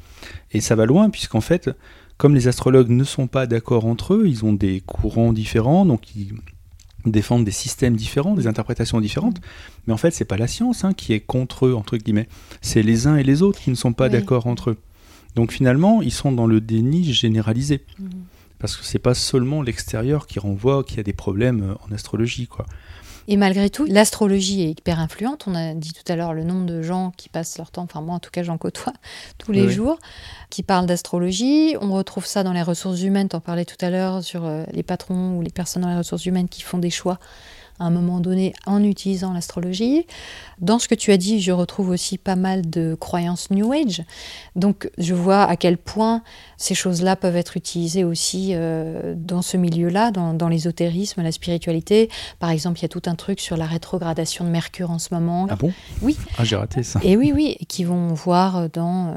Et ça va loin, puisqu'en fait, comme les astrologues ne sont pas d'accord entre eux, ils ont des courants différents, donc ils défendent des systèmes différents, des interprétations différentes. Mais en fait, c'est pas la science hein, qui est contre eux, entre guillemets. C'est les uns et les autres qui ne sont pas d'accord entre eux. Donc finalement, ils sont dans le déni généralisé. Hmm parce que c'est pas seulement l'extérieur qui renvoie qu'il y a des problèmes euh, en astrologie, quoi. Et malgré tout, l'astrologie est hyper influente. On a dit tout à l'heure le nombre de gens qui passent leur temps, enfin moi en tout cas j'en côtoie tous les jours, qui parlent d'astrologie. On retrouve ça dans les ressources humaines, tu en parlais tout à l'heure sur euh, les patrons ou les personnes dans les ressources humaines qui font des choix à un moment donné en utilisant l'astrologie. Dans ce que tu as dit, je retrouve aussi pas mal de croyances New Age. Donc je vois à quel point ces choses-là peuvent être utilisées aussi euh, dans ce milieu-là, dans, l'ésotérisme, la spiritualité. Par exemple, il y a tout un truc sur la rétrogradation de Mercure en ce moment. Ah bon? Oui. Ah j'ai raté ça. Et oui, oui, qui vont voir dans euh,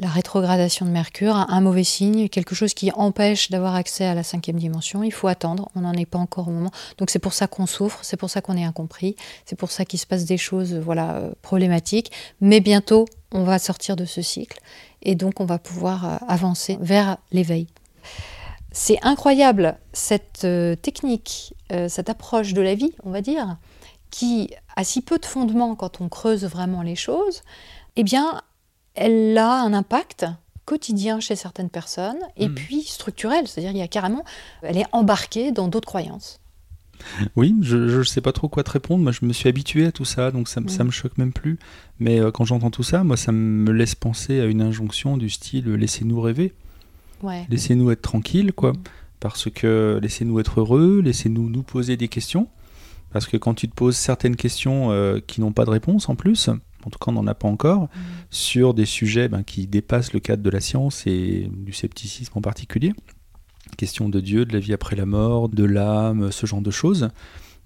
la rétrogradation de Mercure, un, mauvais signe, quelque chose qui empêche d'avoir accès à la cinquième dimension. Il faut attendre, on n'en est pas encore au moment. Donc c'est pour ça qu'on souffre, c'est pour ça qu'on est incompris, c'est pour ça qu'il se passe des choses voilà, euh, problématiques. Mais bientôt, on va sortir de ce cycle et donc on va pouvoir euh, avancer vers l'éveil. C'est incroyable cette technique, cette approche de la vie, on va dire, qui a si peu de fondement quand on creuse vraiment les choses. Eh bien, elle a un impact quotidien chez certaines personnes et hmm. puis structurel, c'est-à-dire il y a carrément, elle est embarquée dans d'autres croyances. Oui, je ne sais pas trop quoi te répondre. Moi, je me suis habitué à tout ça, donc ça, ne me choque même plus. Mais euh, quand j'entends tout ça, moi, ça me laisse penser à une injonction du style euh, laissez-nous rêver, laissez-nous être tranquilles, quoi. Hmm. Parce que laissez-nous être heureux, laissez-nous nous poser des questions. Parce que quand tu te poses certaines questions euh, qui n'ont pas de réponse en plus, en tout cas on n'en a pas encore, mm. sur des sujets ben, qui dépassent le cadre de la science et du scepticisme en particulier. Question de Dieu, de la vie après la mort, de l'âme, ce genre de choses.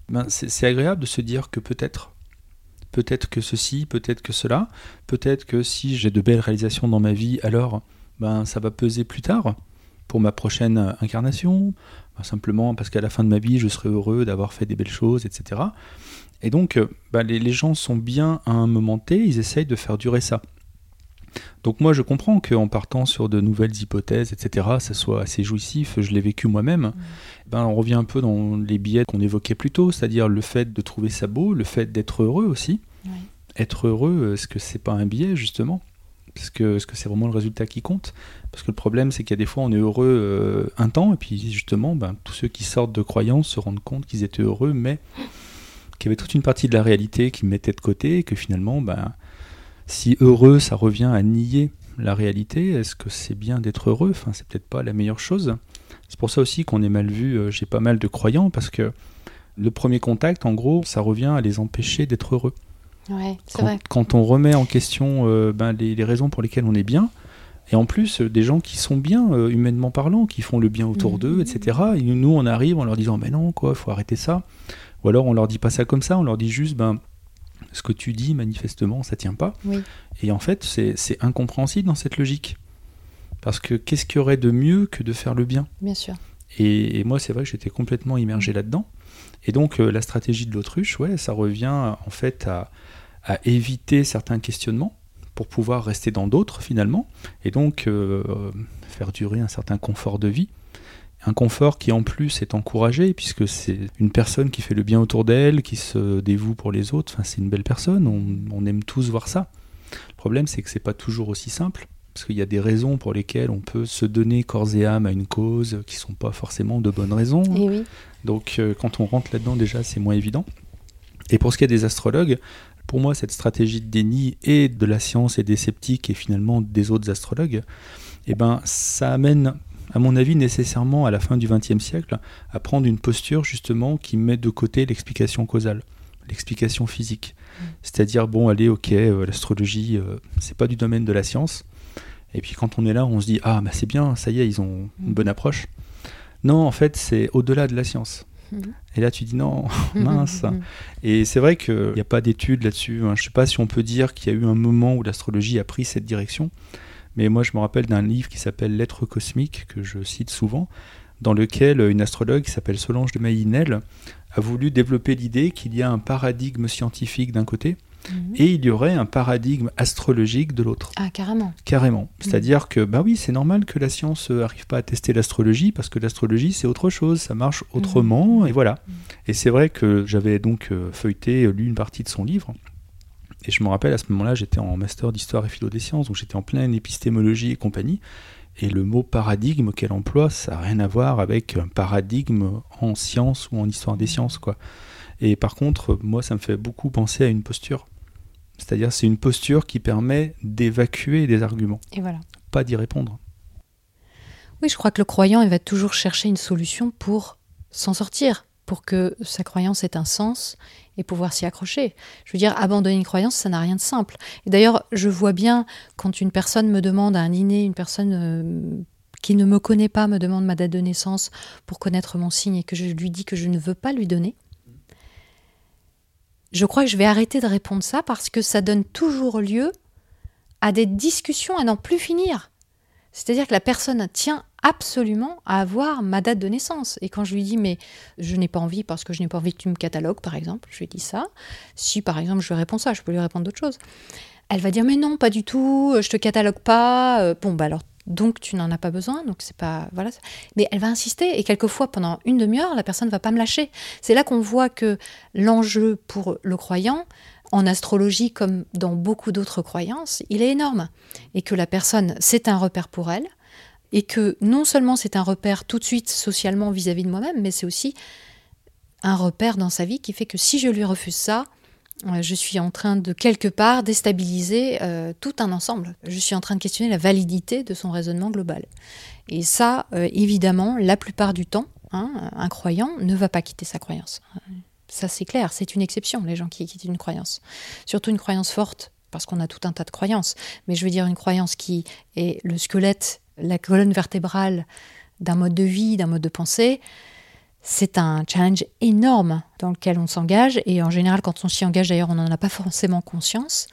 ben, c'est agréable de se dire que peut-être, peut-être que ceci, peut-être que cela, peut-être que si j'ai de belles réalisations dans ma vie, alors ben, ça va peser plus tard pour ma prochaine incarnation, ben, simplement parce qu'à la fin de ma vie, je serai heureux d'avoir fait des belles choses, etc. Et donc, euh, ben, les, les, gens sont bien à un moment T, ils essayent de faire durer ça. Donc moi je comprends qu'en partant sur de nouvelles hypothèses, etc., ça soit assez jouissif, je l'ai vécu moi-même. Mm. Ben, on revient un peu dans les billets qu'on évoquait plus tôt, c'est-à-dire le fait de trouver ça beau, le fait d'être heureux aussi. Être heureux, est-ce que c'est pas un biais justement? Est-ce que c'est -ce c'est vraiment le résultat qui compte? Parce que le problème c'est qu'il y a des fois on est heureux euh, un temps, et puis justement ben, tous ceux qui sortent de croyances se rendent compte qu'ils étaient heureux, mais qu'il y avait toute une partie de la réalité qui mettait de côté, et que finalement... Ben, si heureux, ça revient à nier la réalité, est-ce que c'est bien d'être heureux? Enfin, c'est peut-être pas la meilleure chose. C'est pour ça aussi qu'on est mal vu euh, j'ai pas mal de croyants, parce que le premier contact, en gros, ça revient à les empêcher d'être heureux. Ouais, quand, vrai. quand, on remet en question euh, ben, les, raisons pour lesquelles on est bien, et en plus euh, des gens qui sont bien humainement parlant, qui font le bien autour d'eux, mmh. etc. Et nous, on arrive en leur disant mais non, quoi, faut arrêter ça. Ou alors on leur dit pas ça comme ça, on leur dit juste ben ce que tu dis, manifestement, ça tient pas. Et en fait, c'est incompréhensible dans cette logique. Parce que qu'est-ce qu'il y aurait de mieux que de faire le bien? Bien sûr. Et, moi, c'est vrai que j'étais complètement immergé là-dedans. Et donc, euh, la stratégie de l'autruche, ouais, ça revient en fait à, éviter certains questionnements pour pouvoir rester dans d'autres finalement, et donc euh, faire durer un certain confort de vie un confort qui en plus est encouragé, puisque c'est une personne qui fait le bien autour d'elle, qui se dévoue pour les autres, enfin, c'est une belle personne, on, aime tous voir ça. Le problème c'est que c'est pas toujours aussi simple, parce qu'il y a des raisons pour lesquelles on peut se donner corps et âme à une cause qui sont pas forcément de bonnes raisons. Eh Donc euh, quand on rentre là-dedans déjà c'est moins évident. Et pour ce qui est des astrologues, pour moi cette stratégie de déni et de la science et des sceptiques et finalement des autres astrologues, eh ben, ça amène à mon avis, nécessairement à la fin du XXe siècle, à prendre une posture justement qui met de côté l'explication causale, l'explication physique. Mm. C'est-à-dire, bon, allez, ok, euh, l'astrologie, euh, c'est pas du domaine de la science. Et puis quand on est là, on se dit, ah, bah c'est bien, ça y est, ils ont une mm. bonne approche. Non, en fait, c'est au-delà de la science. Mm. Et là, tu dis non, mince. Et c'est vrai qu'il n'y a pas d'études là-dessus. Hein. Je ne sais pas si on peut dire qu'il y a eu un moment où l'astrologie a pris cette direction. Mais moi, je me rappelle d'un livre qui s'appelle Lettres cosmiques, que je cite souvent, dans lequel une astrologue qui s'appelle Solange de Maillinel a voulu développer l'idée qu'il y a un paradigme scientifique d'un côté, mhm. et il y aurait un paradigme astrologique de l'autre. Ah, carrément. Carrément. Mhm. C'est-à-dire que, bah oui, c'est normal que la science n'arrive pas à tester l'astrologie, parce que l'astrologie, c'est autre chose, ça marche autrement, mhm. et voilà. Et c'est vrai que j'avais donc euh, feuilleté, lu une partie de son livre, et je me rappelle, à ce moment-là, j'étais en master d'histoire et philo des sciences, donc j'étais en pleine épistémologie et compagnie. Et le mot paradigme qu'elle emploie, ça n'a rien à voir avec un paradigme en sciences ou en histoire des sciences. quoi. Et par contre, moi, ça me fait beaucoup penser à une posture. C'est-à-dire, c'est une posture qui permet d'évacuer des arguments. Et voilà. Pas d'y répondre. Oui, je crois que le croyant, il va toujours chercher une solution pour s'en sortir, pour que sa croyance ait un sens et pouvoir s'y accrocher. Je veux dire, abandonner une croyance, ça n'a rien de simple. Et d'ailleurs, je vois bien quand une personne me demande un dîner, une personne euh, qui ne me connaît pas me demande ma date de naissance pour connaître mon signe et que je lui dis que je ne veux pas lui donner, je crois que je vais arrêter de répondre ça parce que ça donne toujours lieu à des discussions à n'en plus finir. C'est-à-dire que la personne tient absolument à avoir ma date de naissance. Et quand je lui dis, mais je n'ai pas envie parce que je n'ai pas envie que tu me catalogues, par exemple, je lui dis ça. Si, par exemple, je lui réponds ça, je peux lui répondre d'autres choses. Elle va dire, mais non, pas du tout, je te catalogue pas. Euh, bon, bah alors, donc tu n'en as pas besoin, donc c'est pas voilà. Mais elle va insister et quelquefois pendant une demi-heure, la personne ne va pas me lâcher. C'est là qu'on voit que l'enjeu pour le croyant, en astrologie comme dans beaucoup d'autres croyances, il est énorme et que la personne c'est un repère pour elle et que non seulement c'est un repère tout de suite socialement vis-à-vis de moi-même, mais c'est aussi un repère dans sa vie qui fait que si je lui refuse ça, euh, je suis en train de quelque part déstabiliser euh, tout un ensemble. Je suis en train de questionner la validité de son raisonnement global. Et ça, euh, évidemment, la plupart du temps, hein, un croyant ne va pas quitter sa croyance. Ça, c'est clair, c'est une exception, les gens qui quittent une croyance. Surtout une croyance forte, parce qu'on a tout un tas de croyances. Mais je veux dire une croyance qui est le squelette la colonne vertébrale d'un mode de vie, d'un mode de pensée, c'est un challenge énorme dans lequel on s'engage, et en général, quand on s'y engage, d'ailleurs, on n'en a pas forcément conscience,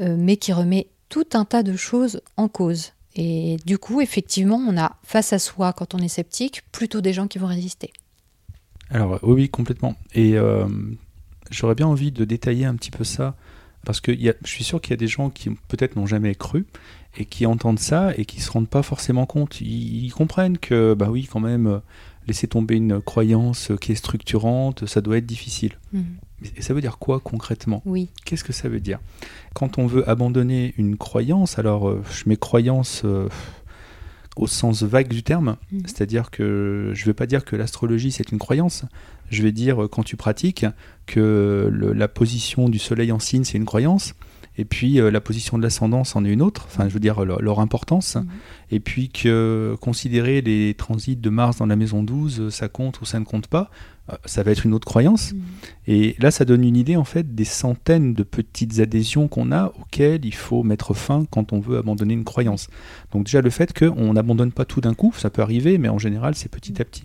euh, mais qui remet tout un tas de choses en cause. Et du coup, effectivement, on a face à soi, quand on est sceptique, plutôt des gens qui vont résister. Alors oui, complètement. Et euh, j'aurais bien envie de détailler un petit peu ça, parce que je suis sûr qu'il y a des gens qui peut-être n'ont jamais cru, et qui entendent ça, et qui ne se rendent pas forcément compte. Ils, comprennent que, bah oui, quand même, laisser tomber une croyance qui est structurante, ça doit être difficile. Mhm. Et ça veut dire quoi concrètement? Oui. Qu'est-ce que ça veut dire? Quand on veut abandonner une croyance, alors euh, je mets croyance euh, au sens vague du terme, mhm. c'est-à-dire que je ne veux pas dire que l'astrologie c'est une croyance, je vais dire quand tu pratiques que la position du soleil en signe c'est une croyance, et puis euh, la position de l'ascendance en est une autre, enfin je veux dire leur, importance, mhm. et puis que considérer les transits de Mars dans la maison 12, ça compte ou ça ne compte pas, euh, ça va être une autre croyance. Mhm. Et là, ça donne une idée en fait des centaines de petites adhésions qu'on a auxquelles il faut mettre fin quand on veut abandonner une croyance. Donc déjà le fait qu'on n'abandonne pas tout d'un coup, ça peut arriver, mais en général c'est petit à petit.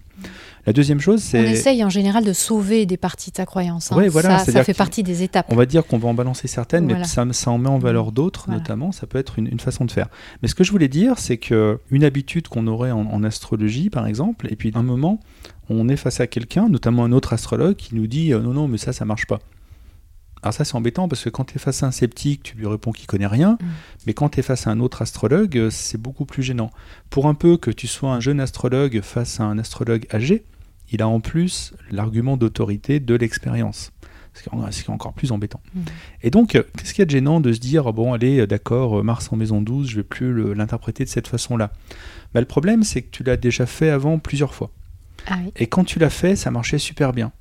La deuxième chose, c'est. On essaye en général de sauver des parties de ta croyance. Hein. voilà, ça, fait partie des étapes. On va dire qu'on va en balancer certaines, mais ça, ça, en met en valeur d'autres, notamment. Ça peut être une, façon de faire. Mais ce que je voulais dire, c'est que une habitude qu'on aurait en, astrologie, par exemple, et puis un moment, on est face à quelqu'un, notamment un autre astrologue, qui nous dit euh, non, non, mais ça, ça marche pas. Alors ça c'est embêtant parce que quand tu es face à un sceptique, tu lui réponds qu'il connaît rien, mm. mais quand tu es face à un autre astrologue, euh, c'est beaucoup plus gênant. Pour un peu que tu sois un jeune astrologue face à un astrologue âgé, il a en plus l'argument d'autorité de l'expérience. Ce qui est encore plus embêtant. Mmh. Et donc, euh, qu'est-ce qu'il y a de gênant de se dire, bon, allez, euh, d'accord, Mars en maison 12, je vais plus l'interpréter de cette façon-là bah, Le problème, c'est que tu l'as déjà fait avant plusieurs fois. Ah Et quand tu l'as fait, ça marchait super bien.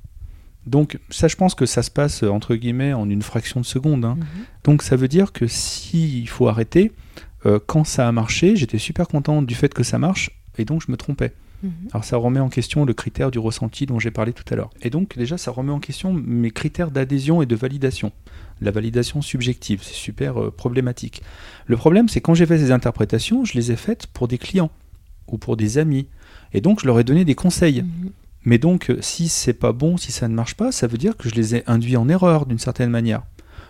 Donc ça, je pense que ça se passe entre guillemets en une fraction de seconde. Hein. Mmh. Donc ça veut dire que s'il faut arrêter, quand ça a marché, j'étais super content du fait que ça marche, et donc je me trompais. Mhm. Alors ça remet en question le critère du ressenti dont j'ai parlé tout à l'heure. Et donc déjà ça remet en question mes critères d'adhésion et de validation. La validation subjective, c'est super euh, problématique. Le problème c'est quand j'ai fait ces interprétations, je les ai faites pour des clients ou pour des amis. Et donc je leur ai donné des conseils. Mhm. Mais donc si c'est pas bon, si ça ne marche pas, ça veut dire que je les ai induits en erreur d'une certaine manière.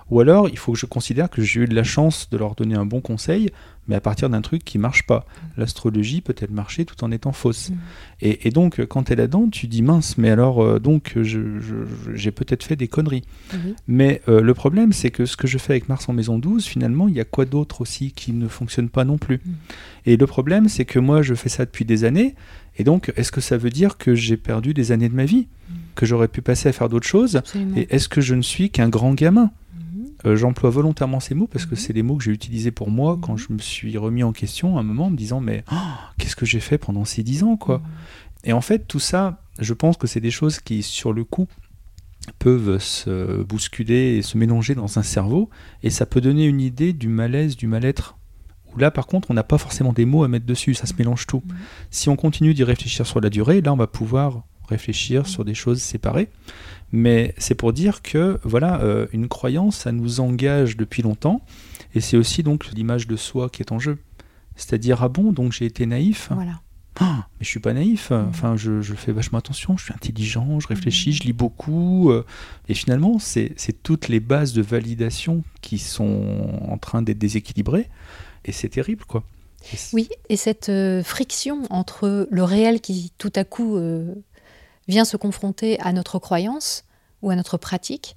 Ou alors, il faut que je considère que j'ai eu de la chance de leur donner un bon conseil, mais à partir d'un truc qui marche pas. Mm. L'astrologie peut-elle marcher tout en étant fausse? Mm. Et, donc, quand tu es là-dedans, tu dis mince, mais alors, euh, donc, j'ai peut-être fait des conneries. Mais euh, le problème, c'est que ce que je fais avec Mars en maison 12, finalement, il y a quoi d'autre aussi qui ne fonctionne pas non plus? Mm. Et le problème, c'est que moi, je fais ça depuis des années. Et donc, est-ce que ça veut dire que j'ai perdu des années de ma vie? Que j'aurais pu passer à faire d'autres choses? Et est-ce que je ne suis qu'un grand gamin? Euh, j'emploie volontairement ces mots parce que mhm. c'est les mots que j'ai utilisés pour moi quand mhm. je me suis remis en question à un moment en me disant mais oh, qu'est-ce que j'ai fait pendant ces dix ans quoi? Mhm. Et en fait tout ça, je pense que c'est des choses qui sur le coup peuvent se bousculer et se mélanger dans un cerveau et ça peut donner une idée du malaise, du mal-être. Là par contre on n'a pas forcément des mots à mettre dessus, ça se mélange tout. Si on continue d'y réfléchir sur la durée, là on va pouvoir réfléchir sur des choses séparées. Mais c'est pour dire que voilà, euh, une croyance, ça nous engage depuis longtemps, et c'est aussi donc l'image de soi qui est en jeu. C'est-à-dire ah bon, donc j'ai été naïf? Voilà. Ah, mais je suis pas naïf. Mm. Enfin, je, fais vachement attention. Je suis intelligent. Je réfléchis. Mm. Je lis beaucoup. Euh, et finalement, c'est toutes les bases de validation qui sont en train d'être déséquilibrées. Et c'est terrible, quoi. Oui, et cette euh, friction entre le réel qui tout à coup vient se confronter à notre croyance ou à notre pratique,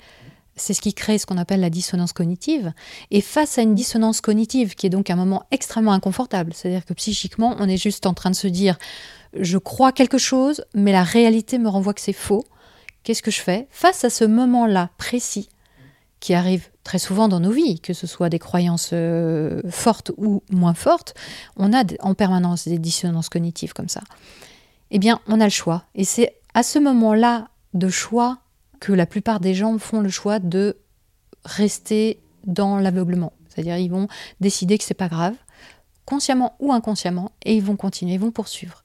c'est ce qui crée ce qu'on appelle la dissonance cognitive. Et face à une dissonance cognitive, qui est donc un moment extrêmement inconfortable, c'est-à-dire que psychiquement, on est juste en train de se dire, je crois quelque chose, mais la réalité me renvoie que c'est faux. Qu'est-ce que je fais? Face à ce moment-là précis, qui arrive très souvent dans nos vies, que ce soit des croyances euh, fortes ou moins fortes, on a en permanence des dissonances cognitives comme ça. Eh bien, on a le choix. Et c'est à ce moment-là de choix que la plupart des gens font le choix de rester dans l'aveuglement. C'est-à-dire ils vont décider que c'est pas grave, consciemment ou inconsciemment, et ils vont continuer, ils vont poursuivre.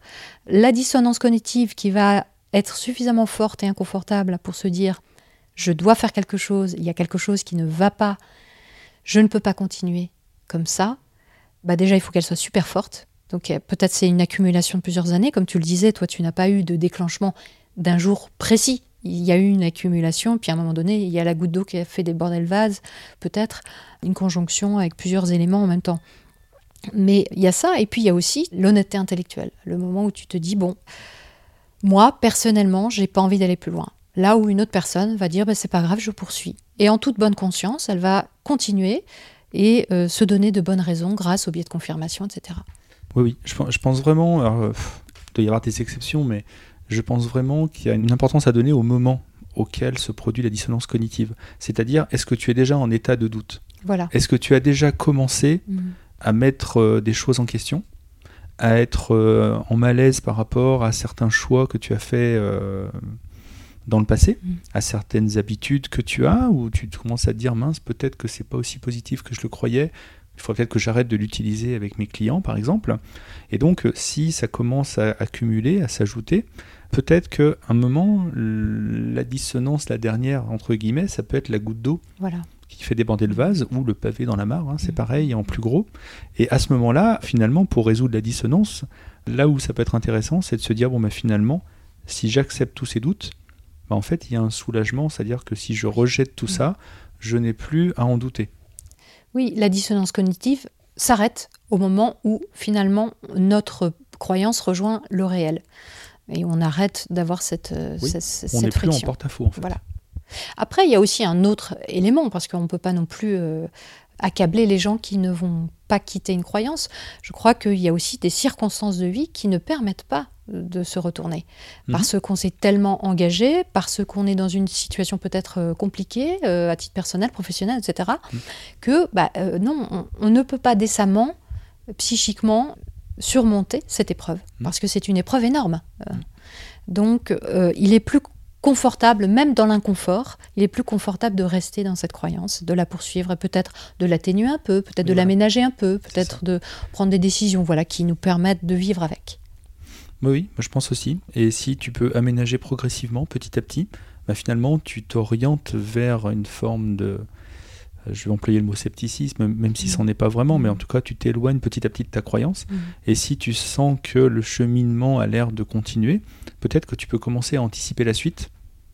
La dissonance cognitive qui va être suffisamment forte et inconfortable pour se dire je dois faire quelque chose, il y a quelque chose qui ne va pas, je ne peux pas continuer comme ça, bah déjà il faut qu'elle soit super forte. Donc peut-être c'est une accumulation de plusieurs années, comme tu le disais, toi tu n'as pas eu de déclenchement d'un jour précis. Il y a eu une accumulation, puis à un moment donné, il y a la goutte d'eau qui a fait déborder le vase, peut-être une conjonction avec plusieurs éléments en même temps. Mais il y a ça, et puis il y a aussi l'honnêteté intellectuelle, le moment où tu te dis, bon, moi, personnellement, j'ai pas envie d'aller plus loin. Là où une autre personne va dire, bah, c'est pas grave, je poursuis. Et en toute bonne conscience, elle va continuer et euh, se donner de bonnes raisons grâce au biais de confirmation, etc. Oui, oui, je, pense vraiment, alors, il doit y avoir des exceptions, mais je pense vraiment qu'il y a une importance à donner au moment auquel se produit la dissonance cognitive. C'est-à-dire, est-ce que tu es déjà en état de doute? Voilà. Est-ce que tu as déjà commencé mmh. à mettre euh, des choses en question? À être euh, en malaise par rapport à certains choix que tu as fait euh, dans le passé, mm. à certaines habitudes que tu as, où tu commences à te dire mince, peut-être que c'est pas aussi positif que je le croyais? Il faudrait peut-être que j'arrête de l'utiliser avec mes clients, par exemple. Et donc, euh, si ça commence à accumuler, à s'ajouter, peut-être qu'à un moment, la dissonance, la dernière, entre guillemets, ça peut être la goutte d'eau voilà qui fait déborder le vase ou le pavé dans la mare, hein, c'est mm. pareil en plus gros. Et à ce moment-là, finalement, pour résoudre la dissonance, là où ça peut être intéressant, c'est de se dire bon, bah, finalement, si j'accepte tous ces doutes, bah, en fait, il y a un soulagement, c'est-à-dire que si je rejette tout mm. ça, je n'ai plus à en douter. Oui, la dissonance cognitive s'arrête au moment où finalement notre croyance rejoint le réel. Et on arrête d'avoir cette, euh, oui, cette, on n'est plus en porte-à-faux en fait. Voilà. Après, il y a aussi un autre élément, parce qu'on ne peut pas non plus euh, accabler les gens qui ne vont pas quitter une croyance. Je crois qu'il y a aussi des circonstances de vie qui ne permettent pas de se retourner. Mhm. Parce qu'on s'est tellement engagé, parce qu'on est dans une situation peut-être euh, compliquée, à titre personnel, professionnel, etc., mhm. que bah, non, on, ne peut pas décemment, psychiquement, surmonter cette épreuve. Mhm. Parce que c'est une épreuve énorme. Donc, il est plus confortable, même dans l'inconfort, il est plus confortable de rester dans cette croyance, de la poursuivre et peut-être de l'atténuer un peu, peut-être de l'aménager un peu, peut-être de prendre des décisions voilà, qui nous permettent de vivre avec. Oui, moi je pense aussi. Et si tu peux aménager progressivement, petit à petit, bah finalement tu t'orientes vers une forme de, je vais employer le mot scepticisme, même si ce n'en est pas vraiment, mais en tout cas, tu t'éloignes petit à petit de ta croyance. Mm. Et si tu sens que le cheminement a l'air de continuer, peut-être que tu peux commencer à anticiper la suite.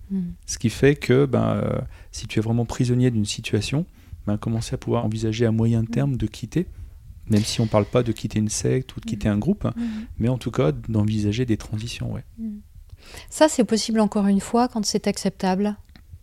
Mm. Ce qui fait que ben, euh, si tu es vraiment prisonnier d'une situation, ben, commencer à pouvoir envisager à moyen terme de quitter, même si on ne parle pas de quitter une secte ou de quitter un groupe, hein, mais en tout cas d'envisager des transitions. Ouais. Ça, c'est possible encore une fois quand c'est acceptable?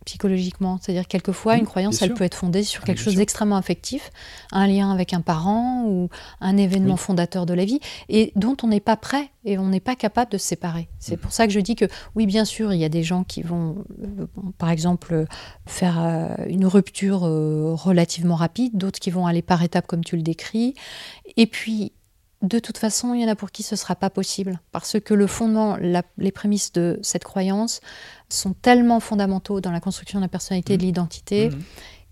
Psychologiquement. C'est-à-dire quelquefois, une croyance, elle peut être fondée sur ah, quelque chose d'extrêmement affectif, un lien avec un parent ou un événement fondateur de la vie, et dont on n'est pas prêt et on n'est pas capable de se séparer. C'est mm. pour ça que je dis que oui, bien sûr, il y a des gens qui vont, euh, par exemple, faire euh, une rupture euh, relativement rapide, d'autres qui vont aller par étapes comme tu le décris, et puis de toute façon, il y en a pour qui ce ne sera pas possible, parce que le fondement, les prémices de cette croyance sont tellement fondamentaux dans la construction de la personnalité et de mmh. l'identité mmh.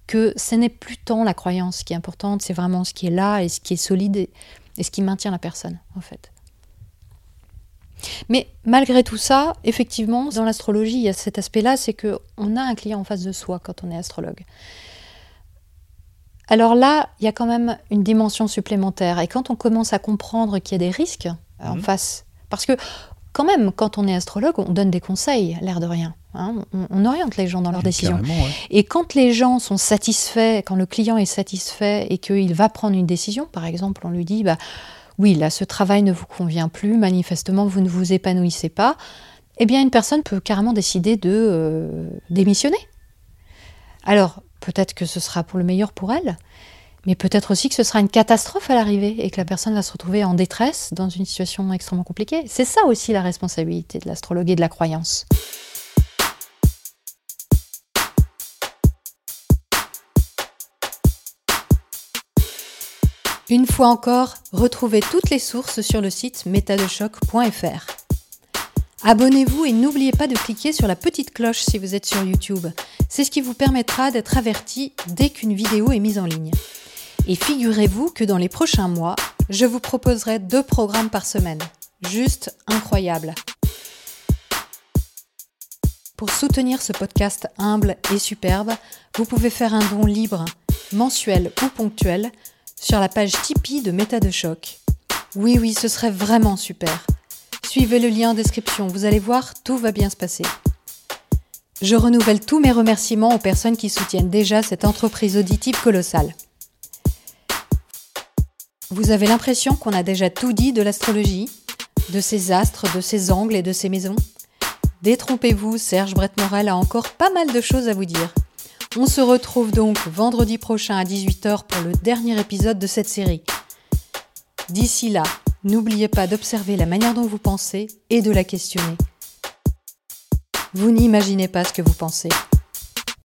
que ce n'est plus tant la croyance qui est importante, c'est vraiment ce qui est là et ce qui est solide et, ce qui maintient la personne, en fait. Mais malgré tout ça, effectivement, dans l'astrologie, il y a cet aspect-là, c'est qu'on a un client en face de soi quand on est astrologue. Alors là, il y a quand même une dimension supplémentaire. Et quand on commence à comprendre qu'il y a des risques en mhm. face, parce que quand même, quand on est astrologue, on donne des conseils, l'air de rien. Hein. on, oriente les gens dans leurs décisions. Et quand les gens sont satisfaits, quand le client est satisfait et qu'il va prendre une décision, par exemple, on lui dit, bah, oui, là, ce travail ne vous convient plus, manifestement, vous ne vous épanouissez pas, eh bien, une personne peut carrément décider de euh, démissionner. Alors, peut-être que ce sera pour le meilleur pour elle, mais peut-être aussi que ce sera une catastrophe à l'arrivée et que la personne va se retrouver en détresse dans une situation extrêmement compliquée. C'est ça aussi la responsabilité de l'astrologue et de la croyance. Une fois encore, retrouvez toutes les sources sur le site métadechoc.fr. Abonnez-vous et n'oubliez pas de cliquer sur la petite cloche si vous êtes sur YouTube. C'est ce qui vous permettra d'être averti dès qu'une vidéo est mise en ligne. Et figurez-vous que dans les prochains mois, je vous proposerai deux programmes par semaine. Juste incroyable. Pour soutenir ce podcast humble et superbe, vous pouvez faire un don libre, mensuel ou ponctuel, sur la page Tipeee de Méta de Choc. Oui, oui, ce serait vraiment super. Suivez le lien en description, vous allez voir, tout va bien se passer. Je renouvelle tous mes remerciements aux personnes qui soutiennent déjà cette entreprise auditive colossale. Vous avez l'impression qu'on a déjà tout dit de l'astrologie, de ses astres, de ses angles et de ses maisons? Détrompez-vous, Serge Brett-Morel a encore pas mal de choses à vous dire. On se retrouve donc vendredi prochain à 18h pour le dernier épisode de cette série. D'ici là, n'oubliez pas d'observer la manière dont vous pensez et de la questionner. Vous n'imaginez pas ce que vous pensez.